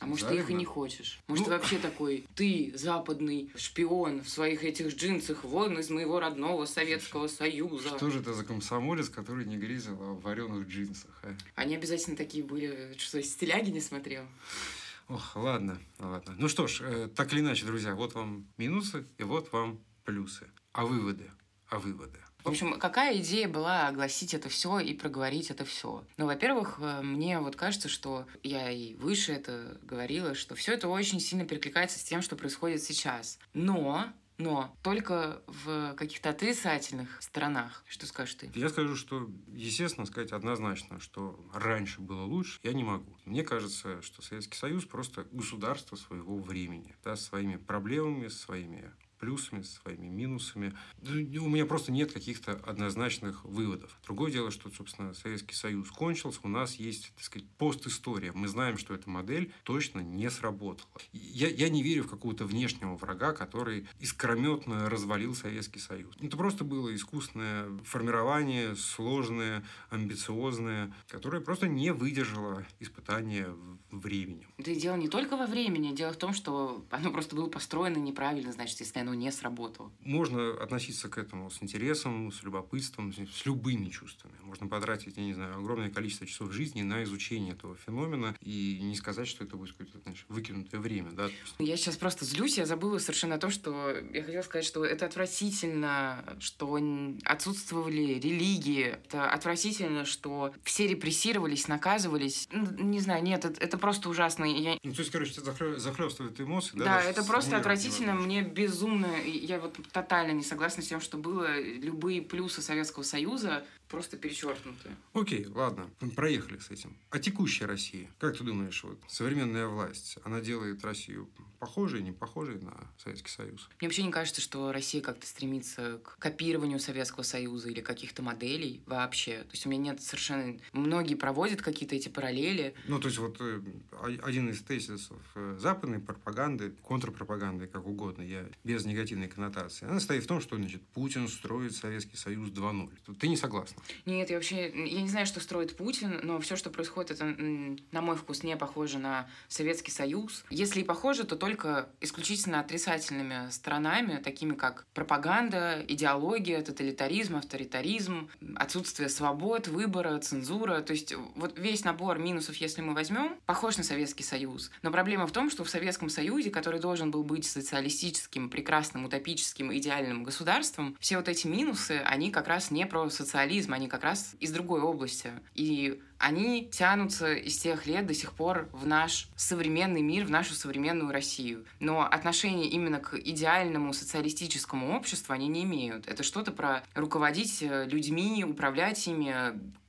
А может, ты их и не хочешь? Может, ну... ты вообще такой, ты, западный шпион в своих этих джинсах, вон из моего родного Советского Союза. Что же это за комсомолец, который не грезил о вареных джинсах, а? Они обязательно такие были, что стиляги не смотрел. Ох, ладно, ладно. Ну что ж, э, так или иначе, друзья, вот вам минусы и вот вам плюсы. А выводы? А выводы? В общем, какая идея была огласить это все и проговорить это все? Ну, во-первых, э, мне вот кажется, что я и выше это говорила, что все это очень сильно перекликается с тем, что происходит сейчас. Но но только в каких-то отрицательных сторонах. Что скажешь ты? Я скажу, что, естественно, сказать однозначно, что раньше было лучше, я не могу. Мне кажется, что Советский Союз просто государство своего времени, да, своими проблемами, своими плюсами, своими минусами. У меня просто нет каких-то однозначных выводов. Другое дело, что, собственно, Советский Союз кончился, у нас есть, так сказать, постистория. Мы знаем, что эта модель точно не сработала. Я, я не верю в какого-то внешнего врага, который искрометно развалил Советский Союз. Это просто было искусственное формирование, сложное, амбициозное, которое просто не выдержало испытания времени. Да и дело не только во времени. Дело в том, что оно просто было построено неправильно, значит, если оно не сработало. Можно относиться к этому с интересом, с любопытством, с любыми чувствами. Можно потратить, я не знаю, огромное количество часов жизни на изучение этого феномена и не сказать, что это будет какое-то, знаешь, выкинутое время, да? Я сейчас просто злюсь, я забыла совершенно то, что я хотела сказать, что это отвратительно, что отсутствовали религии, это отвратительно, что все репрессировались, наказывались. Не знаю, нет, это, это просто ужасно. Я... Ну, то есть, короче, захлестывает эмоции, да? Да, это просто отвратительно, мне безумно безумно, я вот тотально не согласна с тем, что было. Любые плюсы Советского Союза просто перечеркнуты. Окей, ладно, проехали с этим. А текущая Россия, как ты думаешь, вот современная власть, она делает Россию похожей, не похожей на Советский Союз? Мне вообще не кажется, что Россия как-то стремится к копированию Советского Союза или каких-то моделей вообще. То есть у меня нет совершенно... Многие проводят какие-то эти параллели. Ну, то есть вот э, один из тезисов э, западной пропаганды, контрпропаганды, как угодно, я без негативной коннотации, она стоит в том, что, значит, Путин строит Советский Союз 2.0. Ты не согласна? Нет, я вообще... Я не знаю, что строит Путин, но все, что происходит, это, на мой вкус, не похоже на Советский Союз. Если и похоже, то только исключительно отрицательными сторонами, такими как пропаганда, идеология, тоталитаризм, авторитаризм, отсутствие свобод, выбора, цензура. То есть вот весь набор минусов, если мы возьмем, похож на Советский Союз. Но проблема в том, что в Советском Союзе, который должен был быть социалистическим, прекрасным, утопическим, идеальным государством, все вот эти минусы, они как раз не про социализм, они как раз из другой области. И они тянутся из тех лет до сих пор в наш современный мир, в нашу современную Россию. Но отношение именно к идеальному социалистическому обществу они не имеют. Это что-то про руководить людьми, управлять ими,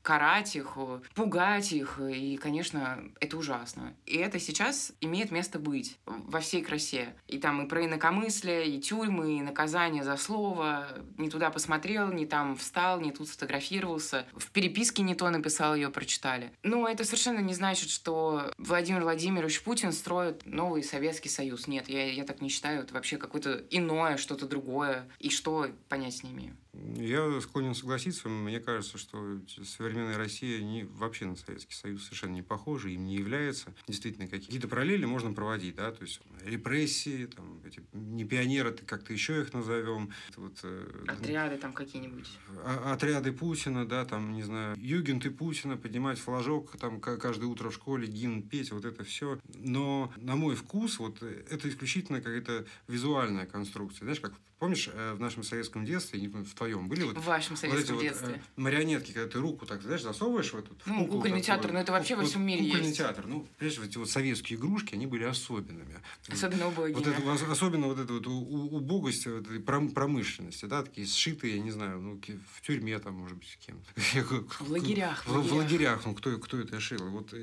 карать их, пугать их, и, конечно, это ужасно. И это сейчас имеет место быть во всей красе. И там и про инакомыслие, и тюрьмы, и наказание за слово. Не туда посмотрел, не там встал, не тут сфотографировался. В переписке не то написал, ее прочитали. Но это совершенно не значит, что Владимир Владимирович Путин строит новый Советский Союз. Нет, я, я так не считаю. Это вообще какое-то иное, что-то другое. И что, понять не имею. Я склонен согласиться. Мне кажется, что современная Россия не, вообще на Советский Союз совершенно не похожа, им не является. Действительно, какие-то параллели можно проводить, да, то есть репрессии, там, эти, не пионеры, как-то еще их назовем. Вот, э, отряды там какие-нибудь. А, отряды Путина, да, там, не знаю, югенты Путина, поднимать флажок, там, каждое утро в школе, гимн петь, вот это все. Но, на мой вкус, вот это исключительно какая-то визуальная конструкция. Знаешь, как Помнишь, э, в нашем советском детстве, в твоем были вот... В вашем советском вот эти детстве. Вот, марионетки, когда ты руку так, знаешь, засовываешь в эту... Ну, кукольный такую, театр, ну это вообще вот, во всем мире кукольный есть. театр. Ну, понимаешь, эти вот советские игрушки, они были особенными. Особенно убогими. Вот это, особенно вот эта вот убогость вот этой промышленности, да, такие сшитые, я не знаю, ну, в тюрьме там, может быть, кем-то. В лагерях. В, в лагерях, ну, кто, кто это шил? Вот,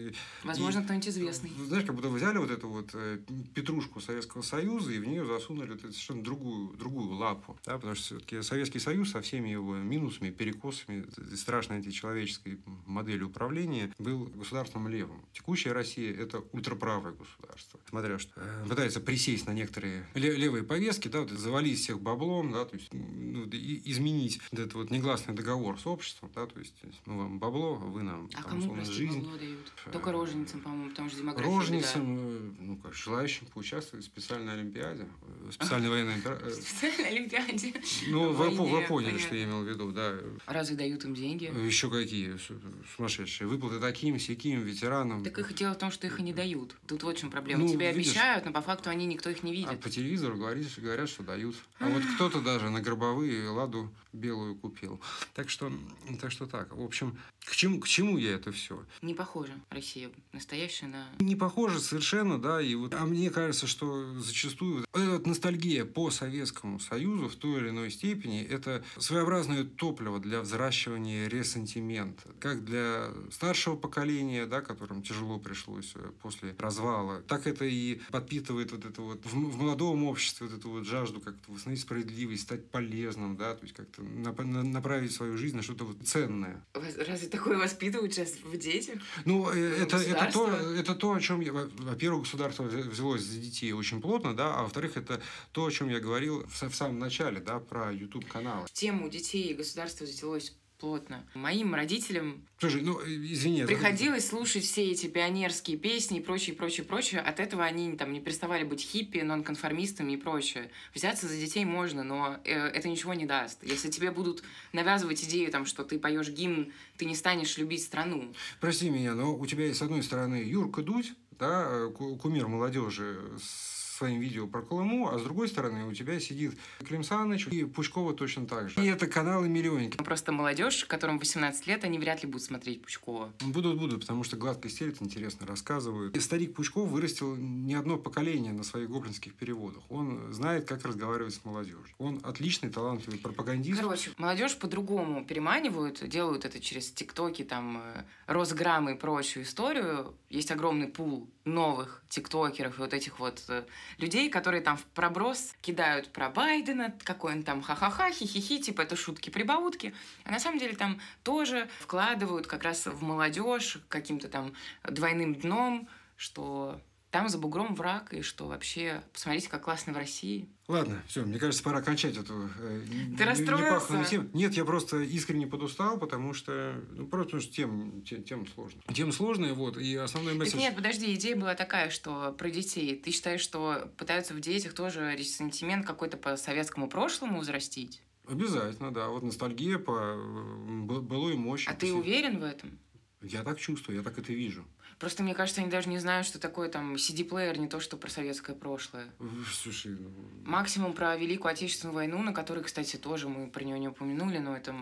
Возможно, кто-нибудь известный. Знаешь, как будто взяли вот эту вот э, петрушку Советского Союза и в нее засунули вот совершенно другую, другую лапу, да, потому что все-таки Советский Союз со всеми его минусами, перекосами, страшной античеловеческой моделью управления был государством левым. Текущая Россия – это ультраправое государство. Смотря что э, пытается присесть на некоторые левые повестки, да, вот, завалить всех баблом, да, то есть ну, изменить вот этот вот негласный договор с обществом, да, то есть мы вам бабло, вы нам а там, кому, жизнь. бабло дают? Только э, роженицам, по-моему, потому что демография Роженицам, беда. Э, ну, как, желающим поучаствовать в специальной олимпиаде, специальной военной Специальной олимпиаде. Ну, вы, вы поняли, что я имел в виду, да. Разве дают им деньги? Еще какие сумасшедшие. Выплаты таким, сяким, ветеранам. Так их дело в том, что их и не дают. Тут вот в чем проблема. Ну, Тебе видишь, обещают, но по факту они никто их не видит. А по телевизору говорят, говорят, что дают. А вот кто-то даже на гробовые ладу белую купил. Так что, так что так. В общем, к чему, к чему я это все? Не похоже Россия настоящая на... Не похоже совершенно, да. И вот, а мне кажется, что зачастую вот эта ностальгия по Советскому Союзу в той или иной степени это своеобразное топливо для взращивания ресентимента. Как для старшего поколения, да, которым тяжело пришлось э, после развала, так это и подпитывает вот это вот в, в молодом обществе вот эту вот жажду как-то восстановить справедливость, стать полезным, да, то есть как-то направить свою жизнь на что-то вот ценное. Разве такое воспитывают сейчас в детях? Ну, э, это, это, то, это то, о чем я... Во-первых, государство взялось за детей очень плотно, да, а во-вторых, это то, о чем я говорил в, в самом начале, да, про YouTube-каналы. Тему детей государство взялось плотно. Моим родителям Слушай, ну, извини. Приходилось слушать все эти пионерские песни и прочее, прочее, прочее. От этого они там не переставали быть хиппи, нонконформистами и прочее. Взяться за детей можно, но э, это ничего не даст. Если тебе будут навязывать идею, там, что ты поешь гимн, ты не станешь любить страну. Прости меня, но у тебя есть, с одной стороны, Юрка Дудь, да, э, кумир молодежи с своим видео про Колыму, а с другой стороны у тебя сидит Клим Саныч и Пучкова точно так же. И это каналы миллионники. Просто молодежь, которым 18 лет, они вряд ли будут смотреть Пучкова. Будут, будут, потому что гладко стелят, интересно рассказывают. И старик Пучков вырастил не одно поколение на своих гоблинских переводах. Он знает, как разговаривать с молодежью. Он отличный, талантливый пропагандист. Короче, молодежь по-другому переманивают, делают это через тиктоки, там, э, Росграммы и прочую историю. Есть огромный пул новых тиктокеров и вот этих вот э, людей, которые там в проброс кидают про Байдена, какой он там ха-ха-ха, хи-хи-хи, типа это шутки-прибаутки. А на самом деле там тоже вкладывают как раз в молодежь каким-то там двойным дном, что там за бугром враг, и что вообще, посмотрите, как классно в России. Ладно, все, мне кажется, пора кончать эту э, Ты расстроился? тему. Нет, я просто искренне подустал, потому что, ну, просто потому что тем, тем, тем сложно. Тем сложная, вот, и основной месседж... Так нет, подожди, идея была такая, что про детей. Ты считаешь, что пытаются в детях тоже ресентимент какой-то по советскому прошлому взрастить? Обязательно, да. Вот ностальгия по э, былой мощи. А ты уверен в этом? Я так чувствую, я так это вижу. Просто мне кажется, они даже не знают, что такое там CD-плеер, не то, что про советское прошлое. Слушай, ну... Максимум про Великую Отечественную войну, на которой, кстати, тоже мы про нее не упомянули, но это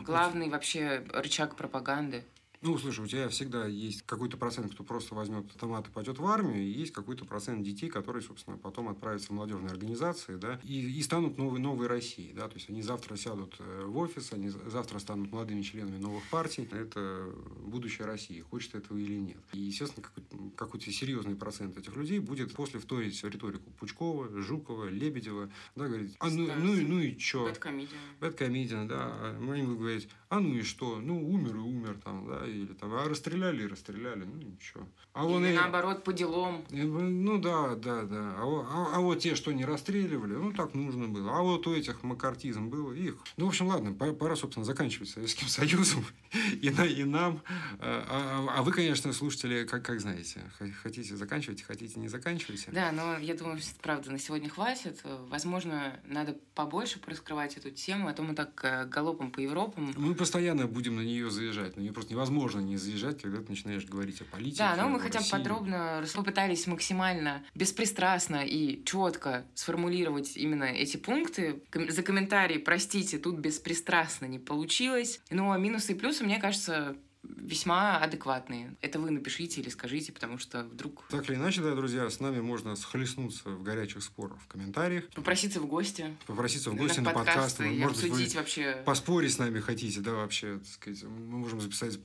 главный вообще рычаг пропаганды. Ну, слушай, у тебя всегда есть какой-то процент, кто просто возьмет автомат и пойдет в армию, и есть какой-то процент детей, которые, собственно, потом отправятся в молодежные организации, да, и, и станут новой, новой Россией, да, то есть они завтра сядут э, в офис, они завтра станут молодыми членами новых партий. Это будущее России, хочет этого или нет. И, естественно, какой-то, какой-то серьезный процент этих людей будет после вторить риторику Пучкова, Жукова, Лебедева, да, говорить, а ну, ну, ну и что? Бэткомедиан. Бэткомедиан, да. А они будут говорить, а ну и что? Ну, умер и умер там, да, или там, а расстреляли и расстреляли, ну ничего. А или и, наоборот, по делам. Ну да, да, да. А, а, а вот те, что не расстреливали, ну так нужно было. А вот у этих макартизм было, их. Ну, в общем, ладно, пора, собственно, заканчивать Советским Союзом и, на, и нам. А, а, а вы, конечно, слушатели, как, как знаете, хотите заканчивать, хотите не заканчивайте. Да, но я думаю, что, правда, на сегодня хватит. Возможно, надо побольше раскрывать эту тему, а то мы так э, галопом по Европам. Мы постоянно будем на нее заезжать. На нее просто невозможно не заезжать, когда ты начинаешь говорить о политике. Да, но мы хотя бы подробно попытались максимально беспристрастно и четко сформулировать именно эти пункты. За комментарии, простите, тут беспристрастно не получилось. Но минусы и плюсы, мне кажется, весьма адекватные. Это вы напишите или скажите, потому что вдруг... Так или иначе, да, друзья, с нами можно схлестнуться в горячих спорах в комментариях. Попроситься в гости. Попроситься в гости на, на подкаст. Может быть, вы вообще... поспорить с нами хотите, да, вообще, так сказать. Мы можем записать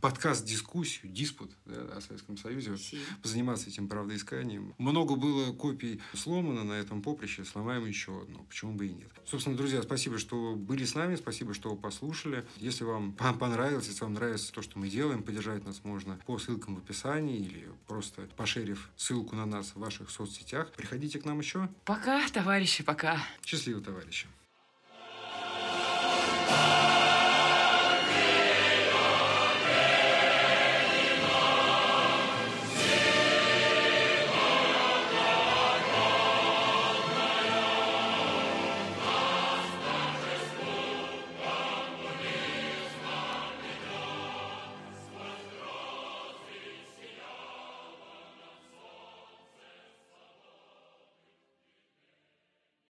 подкаст-дискуссию, диспут да, о Советском Союзе, Си. позаниматься этим правдоисканием. Много было копий сломано на этом поприще, сломаем еще одну. Почему бы и нет. Собственно, друзья, спасибо, что были с нами, спасибо, что послушали. Если вам понравилось, если вам нравится то, что мы делаем. Поддержать нас можно по ссылкам в описании или просто пошерив ссылку на нас в ваших соцсетях. Приходите к нам еще. Пока, товарищи, пока. Счастливо, товарищи.